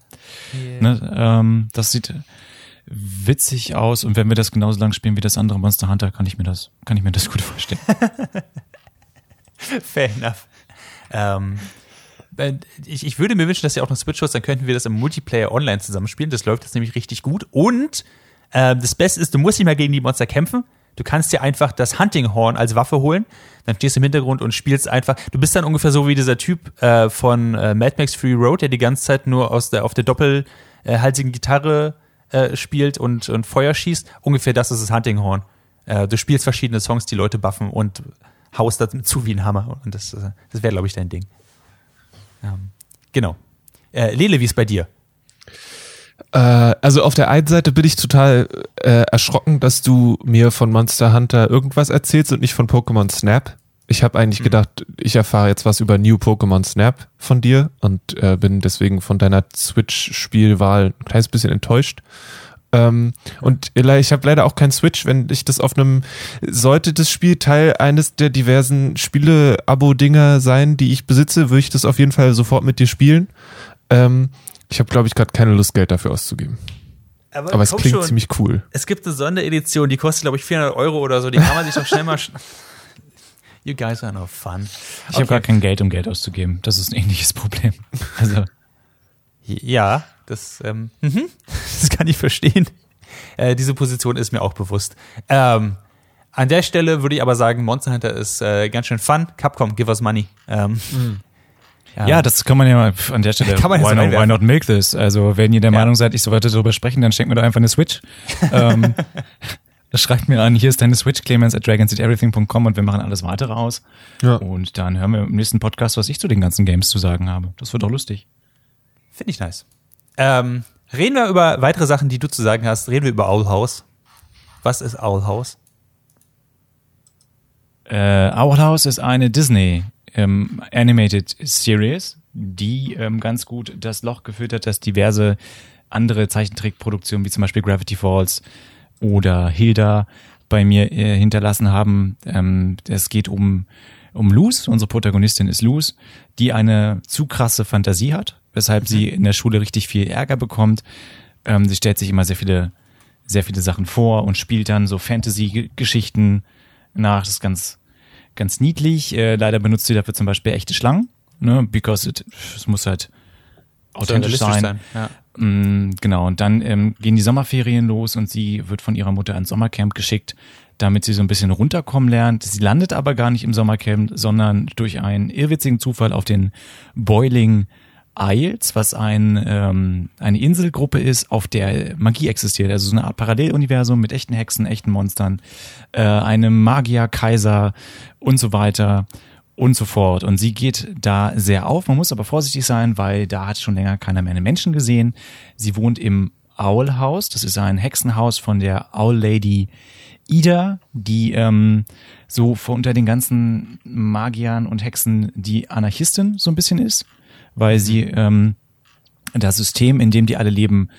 S3: Ne, ähm, das sieht witzig aus und wenn wir das genauso lang spielen wie das andere Monster Hunter, kann ich mir das, kann ich mir das gut vorstellen.
S2: Fair enough. Ähm, äh, ich, ich würde mir wünschen, dass ihr auch noch Switch host, dann könnten wir das im Multiplayer online zusammenspielen. Das läuft jetzt nämlich richtig gut. Und äh, das Beste ist, du musst nicht mehr gegen die Monster kämpfen. Du kannst dir einfach das Hunting Horn als Waffe holen. Dann stehst du im Hintergrund und spielst einfach. Du bist dann ungefähr so wie dieser Typ äh, von äh, Mad Max Free Road, der die ganze Zeit nur aus der, auf der doppelhalsigen Gitarre äh, spielt und, und Feuer schießt. Ungefähr das ist das Hunting Horn. Äh, du spielst verschiedene Songs, die Leute buffen und haust dazu zu wie ein Hammer. Und das, äh, das wäre, glaube ich, dein Ding. Ähm, genau. Äh, Lele, wie ist bei dir?
S4: Äh, also auf der einen Seite bin ich total äh, erschrocken, dass du mir von Monster Hunter irgendwas erzählst und nicht von Pokémon Snap. Ich habe eigentlich gedacht, ich erfahre jetzt was über New Pokémon Snap von dir und äh, bin deswegen von deiner Switch-Spielwahl ein kleines bisschen enttäuscht. Ähm, und ich habe leider auch kein Switch, wenn ich das auf einem, sollte das Spiel Teil eines der diversen Spiele-Abo-Dinger sein, die ich besitze, würde ich das auf jeden Fall sofort mit dir spielen. Ähm, ich habe, glaube ich, gerade keine Lust, Geld dafür auszugeben. Aber es
S2: komm
S4: klingt
S2: schon.
S4: ziemlich cool.
S2: Es gibt eine Sonderedition, die kostet, glaube ich, 400 Euro oder so. Die kann man sich doch schnell mal. You guys are no fun.
S3: Ich habe gar kein Geld, um Geld auszugeben. Das ist ein ähnliches Problem. Also,
S2: Ja, das, ähm, mhm, das kann ich verstehen. Äh, diese Position ist mir auch bewusst. Ähm, an der Stelle würde ich aber sagen, Monster Hunter ist äh, ganz schön fun. Capcom, give us money. Ähm,
S3: ja, das kann man ja mal an der Stelle.
S2: Kann man
S3: why, not, why not milk this? Also, wenn ihr der
S2: Ja.
S3: Meinung seid, ich sollte darüber sprechen, dann schenkt mir doch einfach eine Switch. ähm, schreibt mir an, hier ist deine Switch, Clemens at dragonseateverything.com und wir machen alles weitere aus.
S4: Ja.
S3: Und dann hören wir im nächsten Podcast, was ich zu den ganzen Games zu sagen habe. Das wird doch lustig.
S2: Finde ich nice. Ähm, reden wir über weitere Sachen, die du zu sagen hast. Reden wir über Owl House. Was ist Owl House?
S3: Äh, Owl House ist eine Disney ähm, Animated Series, die ähm, ganz gut das Loch gefüllt hat, dass diverse andere Zeichentrickproduktionen, wie zum Beispiel Gravity Falls oder Hilda, bei mir äh, hinterlassen haben. Ähm, es geht um, um Luz, unsere Protagonistin ist Luz, die eine zu krasse Fantasie hat, weshalb sie in der Schule richtig viel Ärger bekommt. Ähm, sie stellt sich immer sehr viele, sehr viele Sachen vor und spielt dann so Fantasy-Geschichten nach. Das ist ganz, ganz niedlich. Äh, leider benutzt sie dafür zum Beispiel echte Schlangen, ne? Because it, es muss halt authentisch sein.
S2: Ja.
S3: Mm, Genau, und dann ähm, gehen die Sommerferien los und sie wird von ihrer Mutter ins Sommercamp geschickt, damit sie so ein bisschen runterkommen lernt. Sie landet aber gar nicht im Sommercamp, sondern durch einen irrwitzigen Zufall auf den Boiling Isles, was ein, ähm, eine Inselgruppe ist, auf der Magie existiert. Also so eine Art Paralleluniversum mit echten Hexen, echten Monstern, äh, einem Magier, Kaiser und so weiter und so fort. Und sie geht da sehr auf. Man muss aber vorsichtig sein, weil da hat schon länger keiner mehr einen Menschen gesehen. Sie wohnt im Owl House. Das ist ein Hexenhaus von der Owl Lady Ida, die ähm, so vor unter den ganzen Magiern und Hexen die Anarchistin so ein bisschen ist, weil sie ähm, das System, in dem die alle leben,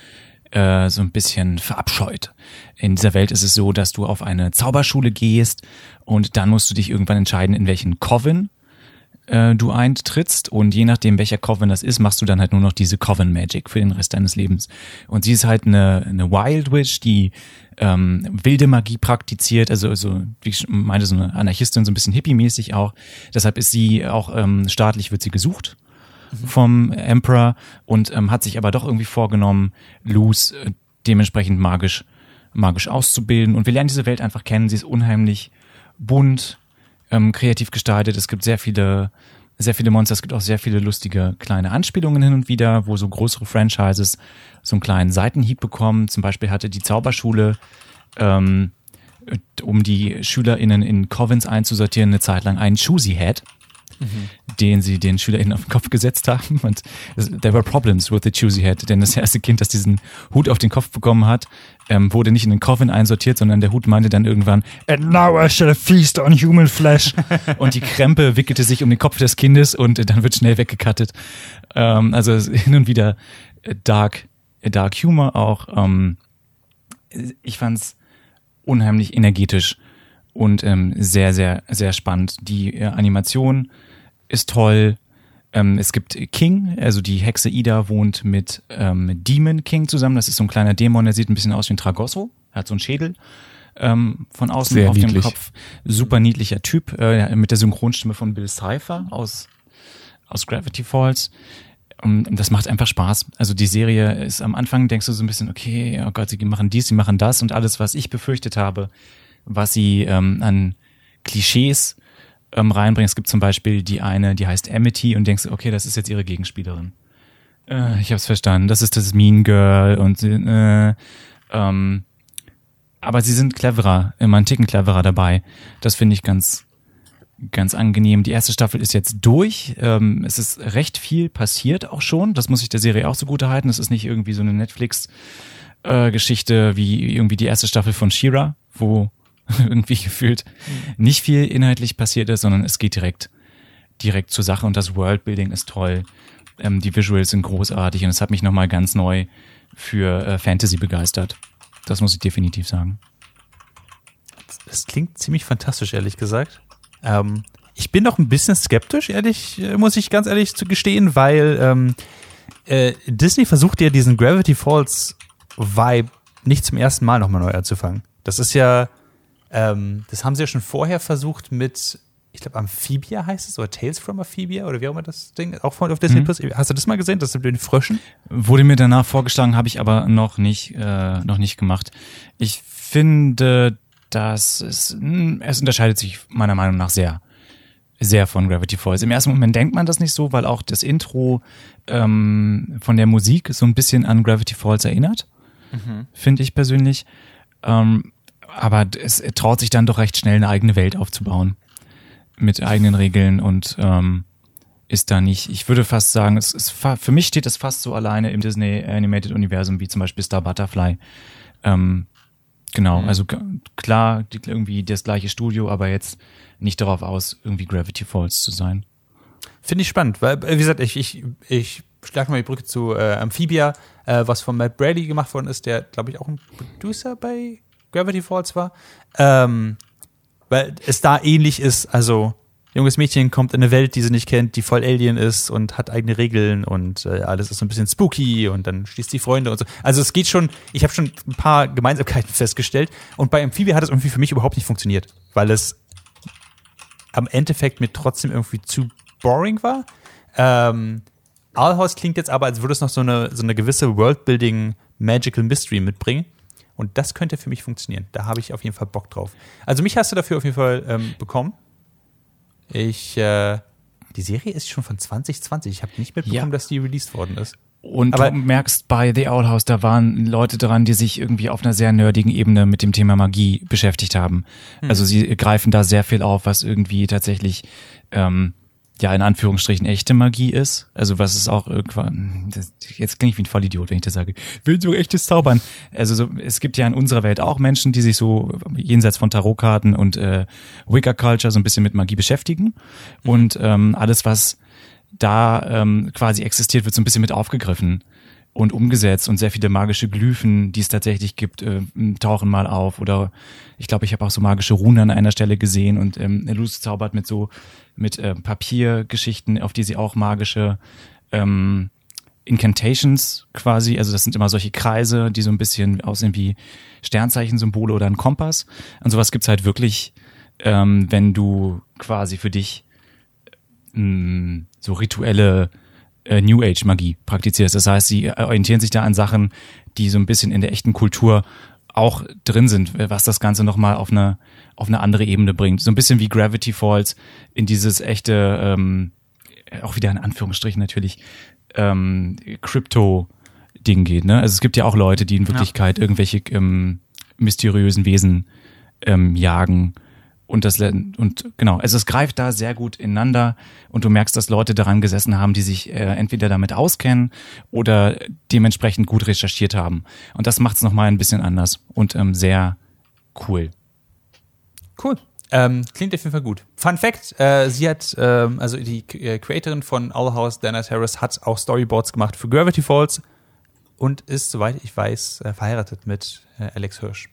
S3: äh, so ein bisschen verabscheut. In dieser Welt ist es so, dass du auf eine Zauberschule gehst und dann musst du dich irgendwann entscheiden, in welchen Coven äh, du eintrittst und je nachdem, welcher Coven das ist, machst du dann halt nur noch diese Coven Magic für den Rest deines Lebens. Und sie ist halt eine, eine Wild Witch, die ähm, wilde Magie praktiziert, also, also wie ich meinte, so eine Anarchistin, so ein bisschen hippie-mäßig auch. Deshalb ist sie auch ähm, staatlich wird sie gesucht vom Emperor und ähm, hat sich aber doch irgendwie vorgenommen, Luz äh, dementsprechend magisch, magisch auszubilden. Und wir lernen diese Welt einfach kennen. Sie ist unheimlich bunt, ähm, kreativ gestaltet. Es gibt sehr viele sehr viele Monster. Es gibt auch sehr viele lustige kleine Anspielungen hin und wieder, wo so größere Franchises so einen kleinen Seitenhieb bekommen. Zum Beispiel hatte die Zauberschule, ähm, um die SchülerInnen in Covens einzusortieren, eine Zeit lang einen Choosy Head, den sie den SchülerInnen auf den Kopf gesetzt haben. Und there were problems with the Choosy Head, denn das erste Kind, das diesen Hut auf den Kopf bekommen hat, ähm, wurde nicht in den Coven einsortiert, sondern der Hut meinte dann irgendwann, and now I shall feast on human flesh. und die Krempe wickelte sich um den Kopf des Kindes und äh, dann wird schnell weggekattet. Ähm, also hin und wieder äh, dark, äh, dark Humor auch. Ähm, ich fand's unheimlich energetisch und ähm, sehr, sehr, sehr spannend. Die äh, Animation ist toll. Ähm, es gibt King, also die Hexe Ida wohnt mit ähm, Demon King zusammen. Das ist so ein kleiner Dämon, der sieht ein bisschen aus wie ein Tragosso. Er hat so einen Schädel ähm, von außen
S4: Sehr
S3: auf dem
S4: niedlich.
S3: Kopf. Super niedlicher Typ, äh, mit der Synchronstimme von Bill Cipher aus, aus Gravity Falls. Und das macht einfach Spaß. Also die Serie ist am Anfang, denkst du so ein bisschen, okay, oh Gott, sie machen dies, sie machen das und alles, was ich befürchtet habe, was sie ähm, an Klischees ähm, reinbringen. Es gibt zum Beispiel die eine, die heißt Amity und denkst, okay, das ist jetzt ihre Gegenspielerin. Äh, ich hab's verstanden. Das ist das Mean Girl und äh, ähm, aber sie sind cleverer, immer einen Ticken cleverer dabei. Das finde ich ganz, ganz angenehm. Die erste Staffel ist jetzt durch. Ähm, es ist recht viel passiert auch schon. Das muss ich der Serie auch zugute halten. Es ist nicht irgendwie so eine Netflix äh, wie irgendwie die erste Staffel von Shira, wo irgendwie gefühlt nicht viel inhaltlich passiert ist, sondern es geht direkt direkt zur Sache und das Worldbuilding ist toll. Ähm, die Visuals sind großartig und es hat mich nochmal ganz neu für äh, Fantasy begeistert. Das muss ich definitiv sagen.
S2: Das klingt ziemlich fantastisch, ehrlich gesagt. Ähm, ich bin noch ein bisschen skeptisch, ehrlich, äh, muss ich ganz ehrlich zu gestehen, weil ähm, äh, Disney versucht ja diesen Gravity Falls Vibe nicht zum ersten Mal nochmal neu anzufangen. Das ist ja, ähm, das haben sie ja schon vorher versucht mit, ich glaube, Amphibia heißt es, oder Tales from Amphibia, oder wie auch immer das Ding, auch von auf Disney Plus. Hast du das mal gesehen, das mit den Fröschen?
S3: Wurde mir danach vorgeschlagen, habe ich aber noch nicht, äh, noch nicht gemacht. Ich finde, dass es, mh, es unterscheidet sich meiner Meinung nach sehr, sehr von Gravity Falls. Im ersten Moment denkt man das nicht so, weil auch das Intro ähm, von der Musik so ein bisschen an Gravity Falls erinnert, finde ich persönlich. Ähm, aber es traut sich dann doch recht schnell eine eigene Welt aufzubauen mit eigenen Regeln und ähm, ist da nicht, ich würde fast sagen, es ist für mich steht es fast so alleine im Disney Animated Universum wie zum Beispiel Star Butterfly. Ähm, genau, also g- klar, irgendwie das gleiche Studio, aber jetzt nicht darauf aus, irgendwie Gravity Falls zu sein.
S2: Finde ich spannend, weil, wie gesagt, ich, ich, ich schlage mal die Brücke zu äh, Amphibia, äh, was von Matt Brady gemacht worden ist, der, glaube ich, auch ein Producer bei Gravity Falls war. Ähm, weil es da ähnlich ist, also junges Mädchen kommt in eine Welt, die sie nicht kennt, die voll Alien ist und hat eigene Regeln und äh, alles ist so ein bisschen spooky und dann schließt die Freunde und so. Also es geht schon, ich habe schon ein paar Gemeinsamkeiten festgestellt und bei Amphibia hat es irgendwie für mich überhaupt nicht funktioniert, weil es am Endeffekt mir trotzdem irgendwie zu boring war. Ähm, Owl House klingt jetzt aber, als würde es noch so eine, so eine gewisse Worldbuilding Magical Mystery mitbringen. Und das könnte für mich funktionieren. Da habe ich auf jeden Fall Bock drauf. Also mich hast du dafür auf jeden Fall ähm, bekommen. Ich, äh, die Serie ist schon von 2020. Ich habe nicht mitbekommen,
S3: Ja.
S2: dass die released worden ist.
S3: Und
S2: Aber-
S3: du merkst bei The Owl House, da waren Leute dran, die sich irgendwie auf einer sehr nerdigen Ebene mit dem Thema Magie beschäftigt haben. Also sie greifen da sehr viel auf, was irgendwie tatsächlich ähm, ja in Anführungsstrichen echte Magie ist. Also was ist auch irgendwann, das, jetzt klinge ich wie ein Vollidiot, wenn ich das sage, will so echtes Zaubern. Also so, es gibt ja in unserer Welt auch Menschen, die sich so jenseits von Tarotkarten und äh, Wicca Culture so ein bisschen mit Magie beschäftigen. Und ähm, alles, was da ähm, quasi existiert, wird so ein bisschen mit aufgegriffen und umgesetzt und sehr viele magische Glyphen, die es tatsächlich gibt, äh, tauchen mal auf oder ich glaube, ich habe auch so magische Runen an einer Stelle gesehen und ähm, Luce zaubert mit so mit äh, Papiergeschichten, auf die sie auch magische ähm, Incantations quasi, also das sind immer solche Kreise, die so ein bisschen aussehen wie Sternzeichensymbole oder ein Kompass. Und sowas gibt's halt wirklich, ähm, wenn du quasi für dich mh, so rituelle äh, New Age Magie praktizierst. Das heißt, sie orientieren sich da an Sachen, die so ein bisschen in der echten Kultur auch drin sind, was das Ganze nochmal auf eine, auf eine andere Ebene bringt. So ein bisschen wie Gravity Falls in dieses echte, ähm, auch wieder in Anführungsstrichen natürlich, ähm, Crypto-Ding geht. Ne? Also es gibt ja auch Leute, die in Wirklichkeit irgendwelche ähm, mysteriösen Wesen ähm, jagen. Und das und genau, also es greift da sehr gut ineinander und du merkst, dass Leute daran gesessen haben, die sich äh, entweder damit auskennen oder dementsprechend gut recherchiert haben. Und das macht es nochmal ein bisschen anders und ähm, sehr cool.
S2: Cool. Ähm, klingt auf jeden Fall gut. Fun Fact, äh, sie hat, ähm, also die äh, Creatorin von Owl House, Dana Harris, hat auch Storyboards gemacht für Gravity Falls und ist, soweit ich weiß, äh, verheiratet mit äh, Alex Hirsch.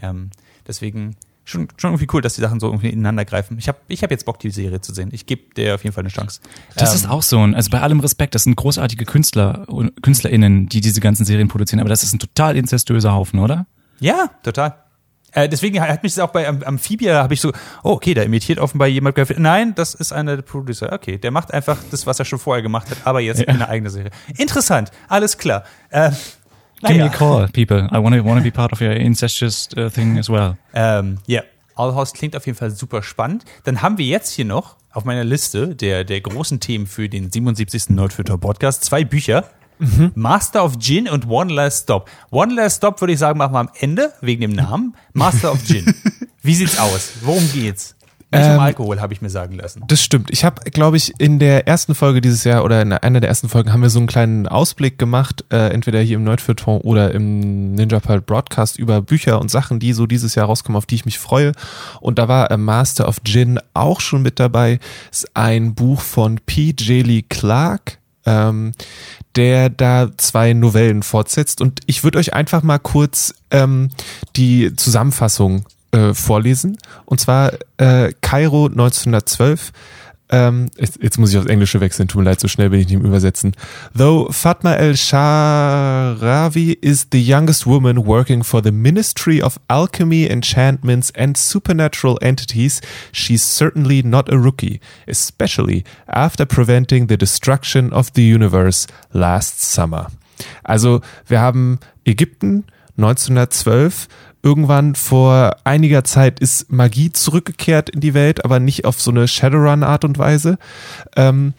S2: Ähm, deswegen schon, schon irgendwie cool, dass die Sachen so irgendwie ineinander greifen. Ich habe ich hab jetzt Bock, die Serie zu sehen. Ich gebe der auf jeden Fall eine Chance.
S3: Das
S2: Ähm,
S3: ist auch so ein, also bei allem Respekt, das sind großartige Künstler und KünstlerInnen, die diese ganzen Serien produzieren, aber das ist ein total inzestuöser Haufen, oder?
S2: Ja, total. Äh, deswegen hat mich das auch bei Am- Amphibia, habe ich so, oh, okay, da imitiert offenbar jemand. Nein, das ist einer der Producer. Okay, der macht einfach das, was er schon vorher gemacht hat, aber jetzt in eine eigene Serie. Interessant, alles klar. Äh,
S3: Give me a call, people. I want to wanna be part of your incestuous uh, thing as well.
S2: Ähm, ja, Owl House klingt auf jeden Fall super spannend. Dann haben wir jetzt hier noch auf meiner Liste der, der großen Themen für den 77. Nerdfilter Podcast zwei Bücher. Master of Gin und One Last Stop. One Last Stop würde ich sagen, machen wir am Ende, wegen dem Namen. Master of Gin. Wie sieht's aus? Worum geht's? Nicht um
S4: Ähm,
S2: Alkohol, habe ich mir sagen lassen.
S4: Das stimmt. Ich habe, glaube ich, in der ersten Folge dieses Jahr oder in einer der ersten Folgen haben wir so einen kleinen Ausblick gemacht, äh, entweder hier im Nerdfeuilleton oder im Ninja Pearl Broadcast über Bücher und Sachen, die so dieses Jahr rauskommen, auf die ich mich freue. Und da war äh, Master of Gin auch schon mit dabei. Ist ein Buch von P. J. Lee Clark. Ähm, der da zwei Novellen fortsetzt. Und ich würde euch einfach mal kurz ähm, die Zusammenfassung äh, vorlesen. Und zwar äh, Kairo 1912. Ähm, jetzt, jetzt muss ich aufs Englische wechseln, tut mir leid, so schnell bin ich nicht im Übersetzen. Though Fatma el-Sharawi is the youngest woman working for the Ministry of Alchemy, Enchantments and Supernatural Entities, she's certainly not a rookie, especially after preventing the destruction of the universe last summer. Also wir haben Ägypten 1912 irgendwann vor einiger Zeit ist Magie zurückgekehrt in die Welt, aber nicht auf so eine Shadowrun-Art und Weise. Ähm,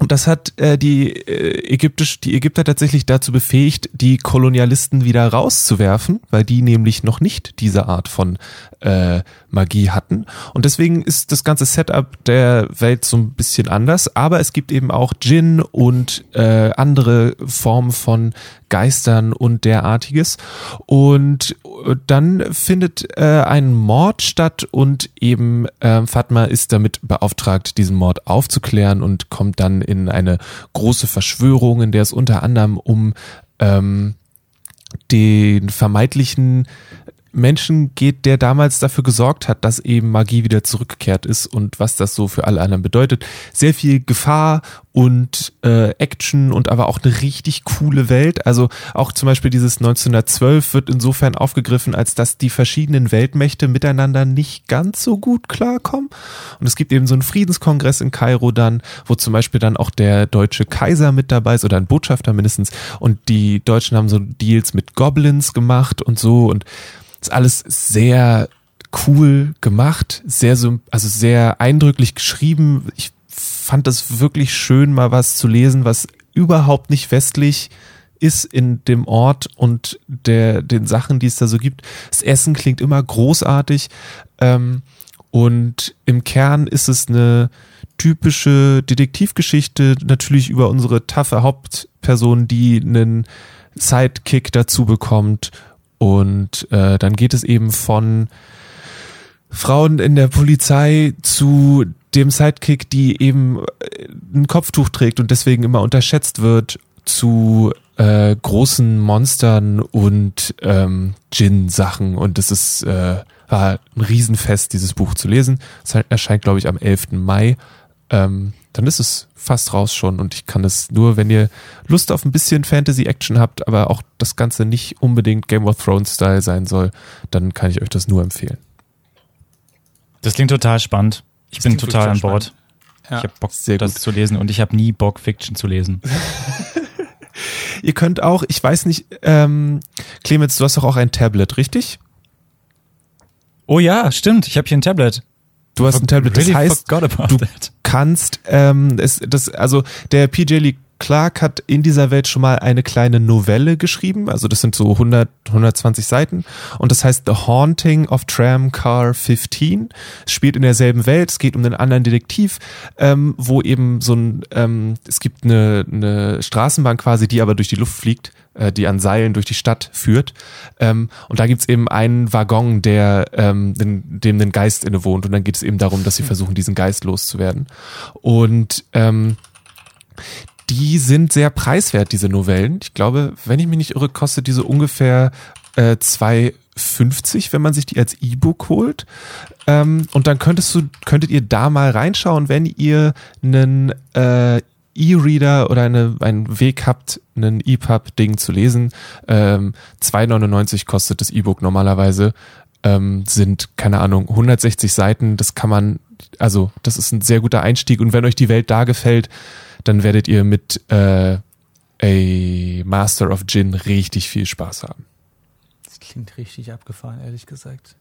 S4: und das hat äh, die äh, ägyptisch die Ägypter tatsächlich dazu befähigt, die Kolonialisten wieder rauszuwerfen, weil die nämlich noch nicht diese Art von äh, Magie hatten. Und deswegen ist das ganze Setup der Welt so ein bisschen anders. Aber es gibt eben auch Djinn und äh, andere Formen von Geistern und derartiges. Und äh, dann findet äh, ein Mord statt und eben äh, Fatma ist damit beauftragt, diesen Mord aufzuklären und kommt dann in eine große Verschwörung, in der es unter anderem um ähm, den vermeintlichen Menschen geht, der damals dafür gesorgt hat, dass eben Magie wieder zurückgekehrt ist und was das so für alle anderen bedeutet. Sehr viel Gefahr und äh, Action und aber auch eine richtig coole Welt. Also auch zum Beispiel dieses 1912 wird insofern aufgegriffen, als dass die verschiedenen Weltmächte miteinander nicht ganz so gut klarkommen. Und es gibt eben so einen Friedenskongress in Kairo dann, wo zum Beispiel dann auch der deutsche Kaiser mit dabei ist oder ein Botschafter mindestens. Und die Deutschen haben so Deals mit Goblins gemacht und so und ist alles sehr cool gemacht, sehr so, also sehr eindrücklich geschrieben. Ich fand das wirklich schön, mal was zu lesen, was überhaupt nicht westlich ist in dem Ort und der, den Sachen, die es da so gibt. Das Essen klingt immer großartig. Ähm, und im Kern ist es eine typische Detektivgeschichte, natürlich über unsere taffe Hauptperson, die einen Sidekick dazu bekommt. Und äh, dann geht es eben von Frauen in der Polizei zu dem Sidekick, die eben äh, ein Kopftuch trägt und deswegen immer unterschätzt wird, zu äh, großen Monstern und ähm, Djinn-Sachen. Und das ist äh, war ein Riesenfest, dieses Buch zu lesen. Es erscheint, glaube ich, am 11. Mai. Ähm, dann ist es fast raus schon und ich kann es nur, wenn ihr Lust auf ein bisschen Fantasy-Action habt, aber auch das Ganze nicht unbedingt Game of Thrones-Style sein soll, dann kann ich euch das nur empfehlen.
S3: Das klingt total spannend. Ich bin
S2: klingt
S3: total an Bord.
S2: spannend. Ja.
S3: Ich habe Bock,
S4: Sehr
S3: das
S4: gut.
S3: zu lesen und ich habe nie Bock, Fiction zu lesen.
S4: Ihr könnt auch, ich weiß nicht, ähm, Clemens, du hast doch auch ein Tablet, richtig?
S3: Oh ja, stimmt. Ich habe hier ein Tablet.
S4: Du hast ein Tablet, das
S3: Really
S4: heißt, du
S3: that.
S4: kannst, ähm, es, das, also der PJ Lee Clark hat in dieser Welt schon mal eine kleine Novelle geschrieben, also das sind so 100, 120 Seiten. Und das heißt The Haunting of Tramcar 15. Es spielt in derselben Welt, es geht um einen anderen Detektiv, ähm, wo eben so ein, ähm, es gibt eine, eine Straßenbahn quasi, die aber durch die Luft fliegt, äh, die an Seilen durch die Stadt führt. Ähm, und da gibt's eben einen Waggon, der ähm, den, dem ein Geist inne wohnt und dann geht es eben darum, dass sie versuchen, diesen Geist loszuwerden. Und ähm, die sind sehr preiswert, diese Novellen. Ich glaube, wenn ich mich nicht irre, kostet diese ungefähr äh, 2,50, wenn man sich die als E-Book holt. Ähm, und dann könntest du, könntet ihr da mal reinschauen, wenn ihr einen äh, E-Reader oder eine, einen Weg habt, einen EPUB-Ding zu lesen. Ähm, 2,99 kostet das E-Book normalerweise. Ähm, sind, keine Ahnung, 160 Seiten. Das kann man, also das ist ein sehr guter Einstieg. Und wenn euch die Welt da gefällt, dann werdet ihr mit äh, A Master of Gin richtig viel Spaß haben.
S2: Das klingt richtig abgefahren, ehrlich gesagt.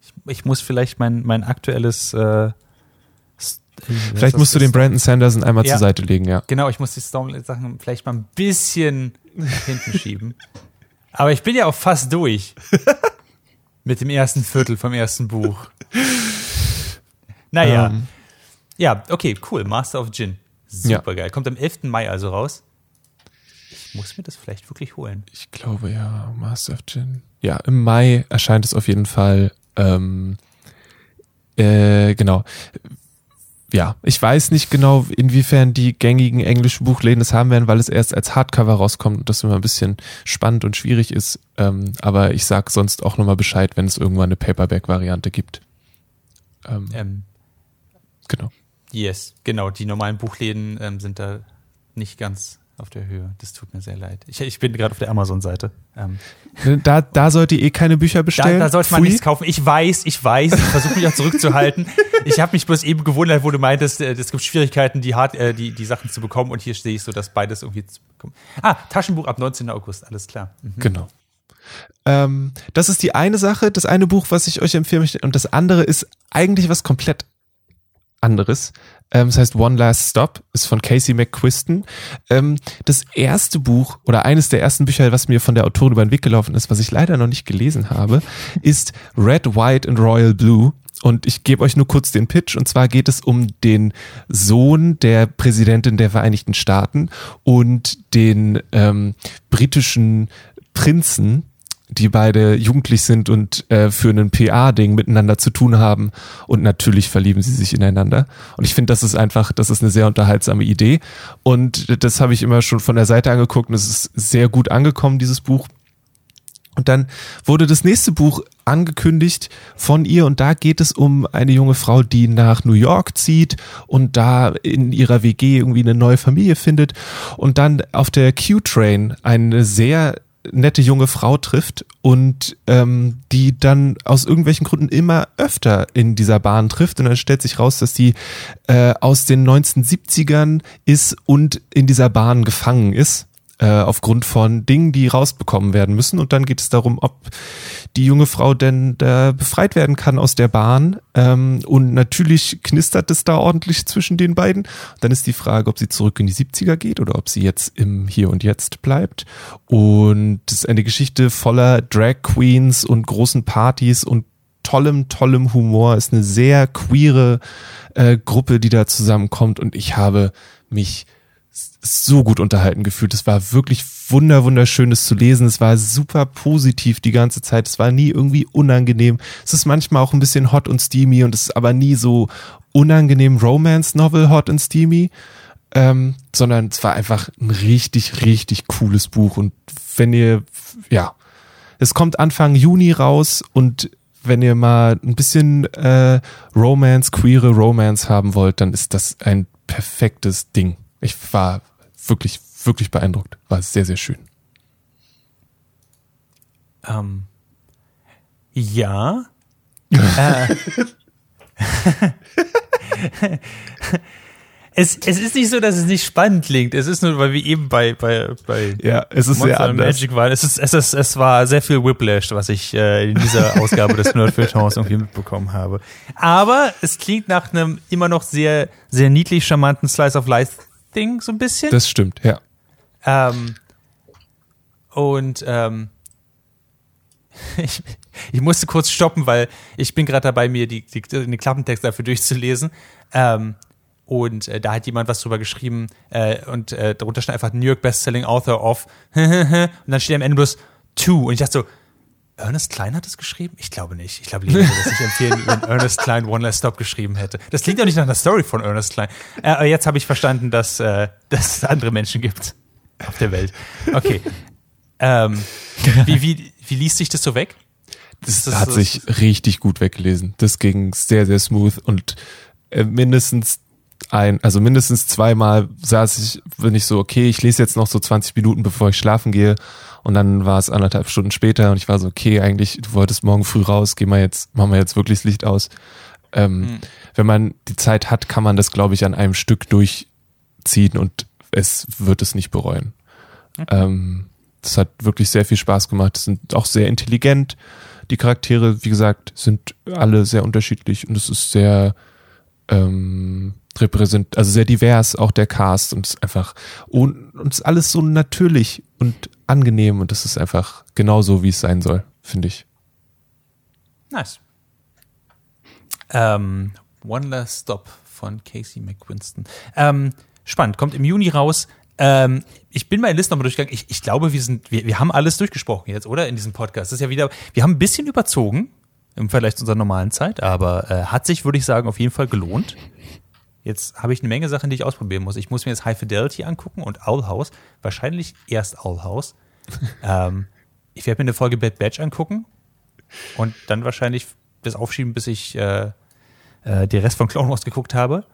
S2: Ich, ich muss vielleicht mein, mein aktuelles. Äh, heißt
S4: Vielleicht musst du den Brandon Sanderson einmal
S2: Ja.
S4: zur Seite legen, ja.
S2: Genau, ich muss die Stormlight-Sachen vielleicht mal ein bisschen nach hinten schieben. Aber ich bin ja auch fast durch. Mit dem ersten Viertel vom ersten Buch. Naja.
S4: Ähm.
S2: Ja, okay, cool. Master of Gin.
S4: Ja.
S2: Super geil. Kommt am 11. Mai also raus. Ich muss mir das vielleicht wirklich holen.
S4: Ich glaube ja, Master of Gin. Ja, im Mai erscheint es auf jeden Fall. Ähm, äh, genau. Ja, ich weiß nicht genau, inwiefern die gängigen englischen Buchläden es haben werden, weil es erst als Hardcover rauskommt und das immer ein bisschen spannend und schwierig ist. Ähm, aber ich sag sonst auch nochmal Bescheid, wenn es irgendwann eine Paperback-Variante gibt. Ähm,
S2: Ähm,
S4: Genau.
S2: Yes, genau. Die normalen Buchläden ähm, sind da nicht ganz auf der Höhe. Das tut mir sehr leid. Ich, ich bin gerade auf der Amazon-Seite. Ähm,
S4: Da, da sollt ihr eh keine Bücher
S2: Da,
S4: bestellen.
S2: da sollte man
S4: Pfui.
S2: nichts kaufen. Ich weiß, ich weiß. Ich versuche mich auch zurückzuhalten. Ich habe mich bloß eben gewundert, wo du meintest, äh, es gibt Schwierigkeiten, die, hart, äh, die, die Sachen zu bekommen. Und hier sehe ich so, dass beides irgendwie zu bekommen. Ah, Taschenbuch ab 19. August. Alles klar. Mhm.
S4: Genau. Ähm, das ist die eine Sache, das eine Buch, was ich euch empfehlen möchte. Und das andere ist eigentlich was komplett anderes. Ähm, das heißt One Last Stop, ist von Casey McQuiston. Ähm, das erste Buch oder eines der ersten Bücher, was mir von der Autorin über den Weg gelaufen ist, was ich leider noch nicht gelesen habe, ist Red, White and Royal Blue. Und ich gebe euch nur kurz den Pitch. Und zwar geht es um den Sohn der Präsidentin der Vereinigten Staaten und den ähm, britischen Prinzen, die beide jugendlich sind und äh, für einen PA-Ding miteinander zu tun haben. Und natürlich verlieben sie sich ineinander. Und ich finde, das ist einfach, das ist eine sehr unterhaltsame Idee. Und das habe ich immer schon von der Seite angeguckt und es ist sehr gut angekommen, dieses Buch. Und dann wurde das nächste Buch angekündigt von ihr und da geht es um eine junge Frau, die nach New York zieht und da in ihrer WG irgendwie eine neue Familie findet und dann auf der Q-Train eine sehr nette junge Frau trifft und ähm, die dann aus irgendwelchen Gründen immer öfter in dieser Bahn trifft. Und dann stellt sich raus, dass die äh, aus den 1970ern ist und in dieser Bahn gefangen ist äh, aufgrund von Dingen, die rausbekommen werden müssen. Und dann geht es darum, ob die junge Frau denn da befreit werden kann aus der Bahn. Ähm, und natürlich knistert es da ordentlich zwischen den beiden. Dann ist die Frage, ob sie zurück in die 70er geht oder ob sie jetzt im Hier und Jetzt bleibt. Und es ist eine Geschichte voller Drag Queens und großen Partys und tollem, tollem Humor. Ist eine sehr queere äh, Gruppe, die da zusammenkommt. Und ich habe mich so gut unterhalten gefühlt. Es war wirklich wunder, wunderschönes zu lesen. Es war super positiv die ganze Zeit. Es war nie irgendwie unangenehm. Es ist manchmal auch ein bisschen hot und steamy und es ist aber nie so unangenehm Romance-Novel hot und steamy, ähm, sondern es war einfach ein richtig, richtig cooles Buch. Und wenn ihr, ja, es kommt Anfang Juni raus und wenn ihr mal ein bisschen äh, Romance, queere Romance haben wollt, dann ist das ein perfektes Ding. Ich war wirklich, wirklich beeindruckt. War sehr, sehr schön.
S2: Ähm, ja. äh, Es, es ist nicht so, dass es nicht spannend klingt. Es ist nur, weil wir eben bei, bei, bei
S4: Ja, es ist sehr
S2: Monster
S4: anders.
S2: Magic waren. Es, ist, es, ist, es war sehr viel Whiplash, was ich äh, in dieser Ausgabe des Nerdfiltons irgendwie mitbekommen habe. Aber es klingt nach einem immer noch sehr, sehr niedlich charmanten Slice of Life Ding, so ein bisschen.
S4: Das stimmt, ja.
S2: Ähm, und ähm, ich, ich musste kurz stoppen, weil ich bin gerade dabei, mir die, die, den Klappentext dafür durchzulesen. Ähm, und äh, da hat jemand was drüber geschrieben äh, und äh, darunter stand einfach New York Bestselling Author of und dann steht am Ende bloß two und ich dachte so, Ernest Klein hat das geschrieben? Ich glaube nicht. Ich glaube, Lena würde das nicht empfehlen, wenn Ernest Klein One Last Stop geschrieben hätte. Das klingt doch nicht nach einer Story von Ernest Klein. Äh, jetzt habe ich verstanden, dass, äh, dass es andere Menschen gibt auf der Welt. Okay. Ähm, wie, wie, wie liest sich das so weg?
S4: Das,
S2: Das-
S4: hat
S2: das-
S4: sich richtig gut weggelesen. Das ging sehr, sehr smooth und äh, mindestens ein, also mindestens zweimal saß ich, bin ich so, okay, ich lese jetzt noch so 20 Minuten, bevor ich schlafen gehe. Und dann war es anderthalb Stunden später und ich war so, okay, eigentlich, du wolltest morgen früh raus, geh mal jetzt, machen wir jetzt wirklich das Licht aus. Ähm, Wenn man die Zeit hat, kann man das, glaube ich, an einem Stück durchziehen und es wird es nicht bereuen. Ähm, das hat wirklich sehr viel Spaß gemacht. Es sind auch sehr intelligent. Die Charaktere, wie gesagt, sind alle sehr unterschiedlich und es ist sehr ähm, repräsent, also sehr divers, auch der Cast und es ist einfach und, es ist alles so natürlich und angenehm und das ist einfach genauso, wie es sein soll, finde ich.
S2: Nice. Ähm, One Last Stop von Casey McQuiston. Ähm, spannend, kommt im Juni raus. Ähm, ich bin meine Liste nochmal durchgegangen. Ich, ich glaube, wir sind, wir, wir haben alles durchgesprochen jetzt, oder? In diesem Podcast. Das ist ja wieder, wir haben ein bisschen überzogen im Vergleich zu unserer normalen Zeit, aber äh, hat sich, würde ich sagen, auf jeden Fall gelohnt. Jetzt habe ich eine Menge Sachen, die ich ausprobieren muss. Ich muss mir jetzt High Fidelity angucken und Owl House. Wahrscheinlich erst Owl House. ähm, ich werde mir eine Folge Bad Batch angucken und dann wahrscheinlich das aufschieben, bis ich äh, äh, den Rest von Clone Wars geguckt habe.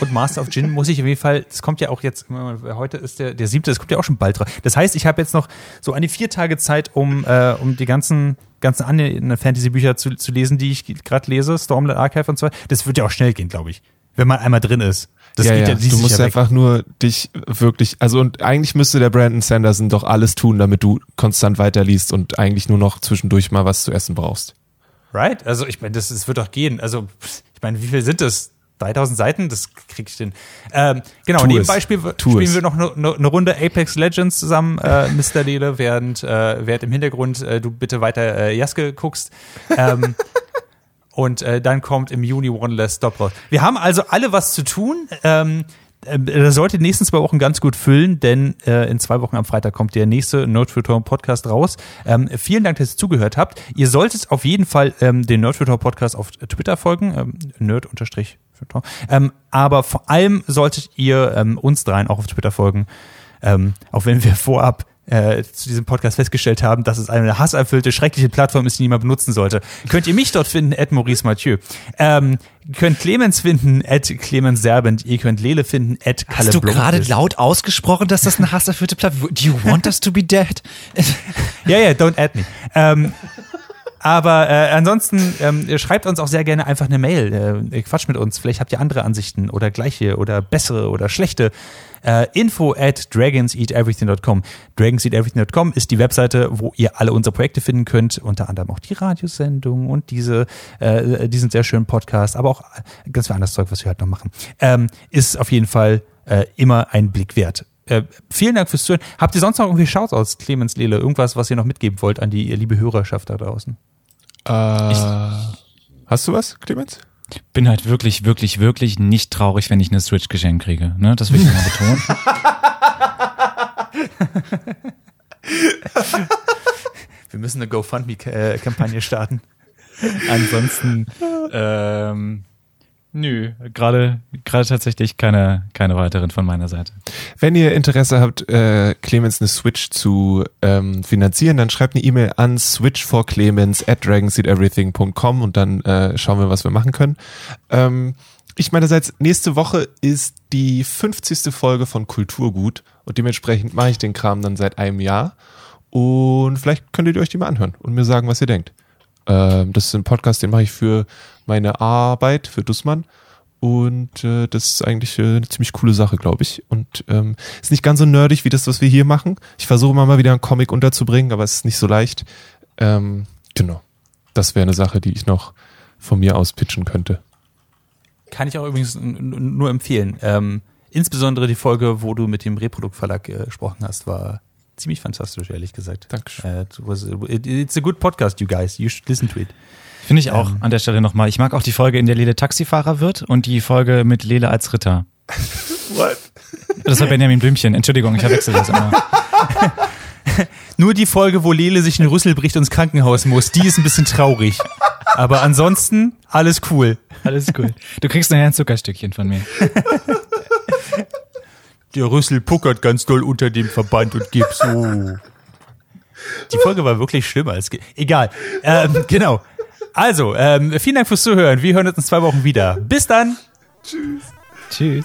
S2: Und Master of Jin muss ich auf jeden Fall, das kommt ja auch jetzt, heute ist der, der siebte, das kommt ja auch schon bald drauf. Das heißt, ich habe jetzt noch so eine vier Tage Zeit, um, äh, um die ganzen, ganzen anderen Fantasy-Bücher zu, zu lesen, die ich gerade lese, Stormlight Archive und so. Das wird ja auch schnell gehen, glaube ich. Wenn man einmal drin ist. Das
S4: ja,
S2: geht
S4: ja,
S2: liest
S4: du musst
S2: ja weg.
S4: einfach nur dich wirklich, also und eigentlich müsste der Brandon Sanderson doch alles tun, damit du konstant weiterliest und eigentlich nur noch zwischendurch mal was zu essen brauchst.
S2: Right? Also ich meine, das, das wird doch gehen. Also ich meine, wie viel sind das? 3000 Seiten? Das krieg ich hin. Ähm, genau,
S4: Tu
S2: nebenbei
S4: es.
S2: spiel,
S4: Tu
S2: spielen
S4: es.
S2: wir noch eine ne, ne Runde Apex Legends zusammen, äh, Mr. Lele, während, äh, während im Hintergrund äh, du bitte weiter äh, Jaske guckst. Ähm, und äh, dann kommt im Juni One Less Stop raus. Wir haben also alle was zu tun. Ähm, äh, das sollte die nächsten zwei Wochen ganz gut füllen, denn äh, in zwei Wochen am Freitag kommt der nächste Nerd für Talk Podcast raus. Ähm, vielen Dank, dass ihr zugehört habt. Ihr solltet auf jeden Fall ähm, den Nerd für Talk Podcast auf Twitter folgen, ähm, nerd unterstrich ähm, aber vor allem solltet ihr ähm, uns dreien auch auf Twitter folgen, ähm, auch wenn wir vorab äh, zu diesem Podcast festgestellt haben, dass es eine hasserfüllte, schreckliche Plattform ist, die niemand benutzen sollte. Könnt ihr mich dort finden, at Maurice Mathieu. Ähm, könnt Clemens finden, at Clemens Serbent. Ihr könnt Lele finden, at Kalle
S3: Hast du gerade laut ausgesprochen, dass das eine hasserfüllte Plattform Do you want us to be dead?
S2: Ja, ja, don't add me. Ähm, aber äh, ansonsten ähm, schreibt uns auch sehr gerne einfach eine Mail. Äh, quatscht mit uns. Vielleicht habt ihr andere Ansichten oder gleiche oder bessere oder schlechte. Äh, info at dragonseateverything.com. Dragonseateverything.com ist die Webseite, wo ihr alle unsere Projekte finden könnt. Unter anderem auch die Radiosendung und diese, äh, diesen sehr schönen Podcast, aber auch ganz viel anderes Zeug, was wir halt noch machen. Ähm, ist auf jeden Fall äh, immer ein Blick wert. Äh, vielen Dank fürs Zuhören. Habt ihr sonst noch irgendwie Shoutouts, Clemens Lele? Irgendwas, was ihr noch mitgeben wollt an die liebe Hörerschaft da draußen?
S4: Äh, hast du was, Clemens?
S3: Bin halt wirklich, wirklich, wirklich nicht traurig, wenn ich eine Switch geschenkt kriege. Ne? Das will ich mal betonen.
S2: Wir müssen eine GoFundMe-Kampagne starten.
S3: Ansonsten, ähm, nö, gerade, gerade tatsächlich keine, keine weiteren von meiner Seite.
S4: Wenn ihr Interesse habt, äh, Clemens eine Switch zu ähm, finanzieren, dann schreibt eine E-Mail an switchforclemens at dragonseedeverything.com und dann äh, schauen wir, was wir machen können. Ähm, ich meinerseits, nächste Woche ist die 50. Folge von Kulturgut und dementsprechend mache ich den Kram dann seit einem Jahr und vielleicht könntet ihr euch die mal anhören und mir sagen, was ihr denkt. Ähm, das ist ein Podcast, den mache ich für meine Arbeit, für Dussmann Und äh, das ist eigentlich äh, eine ziemlich coole Sache, glaube ich. Und ähm, ist nicht ganz so nerdig wie das, was wir hier machen. Ich versuche immer mal wieder einen Comic unterzubringen, aber es ist nicht so leicht. Ähm, genau. Das wäre eine Sache, die ich noch von mir aus pitchen könnte.
S2: Kann ich auch übrigens nur empfehlen. Ähm, insbesondere die Folge, wo du mit dem Reprodukt-Verlag äh, gesprochen hast, war ziemlich fantastisch, ehrlich gesagt.
S4: Dankeschön.
S2: Äh, it was, it, it's a good podcast, you guys. You should listen to it.
S3: Finde ich auch an der Stelle nochmal. Ich mag auch die Folge, in der Lele Taxifahrer wird und die Folge mit Lele als Ritter.
S4: What?
S3: Das war Benjamin Blümchen. Entschuldigung, ich verwechsel das immer.
S2: Nur die Folge, wo Lele sich einen Rüssel bricht und ins Krankenhaus muss, die ist ein bisschen traurig. Aber ansonsten alles cool.
S3: Alles cool. Du kriegst nachher ein Zuckerstückchen von mir.
S2: Der Rüssel puckert ganz doll unter dem Verband und gibt so. Die Folge war wirklich schlimmer als. ge- Egal. Ähm, genau. Also, ähm, vielen Dank fürs Zuhören. Wir hören uns in zwei Wochen wieder. Bis dann. Tschüss.
S3: Tschüss.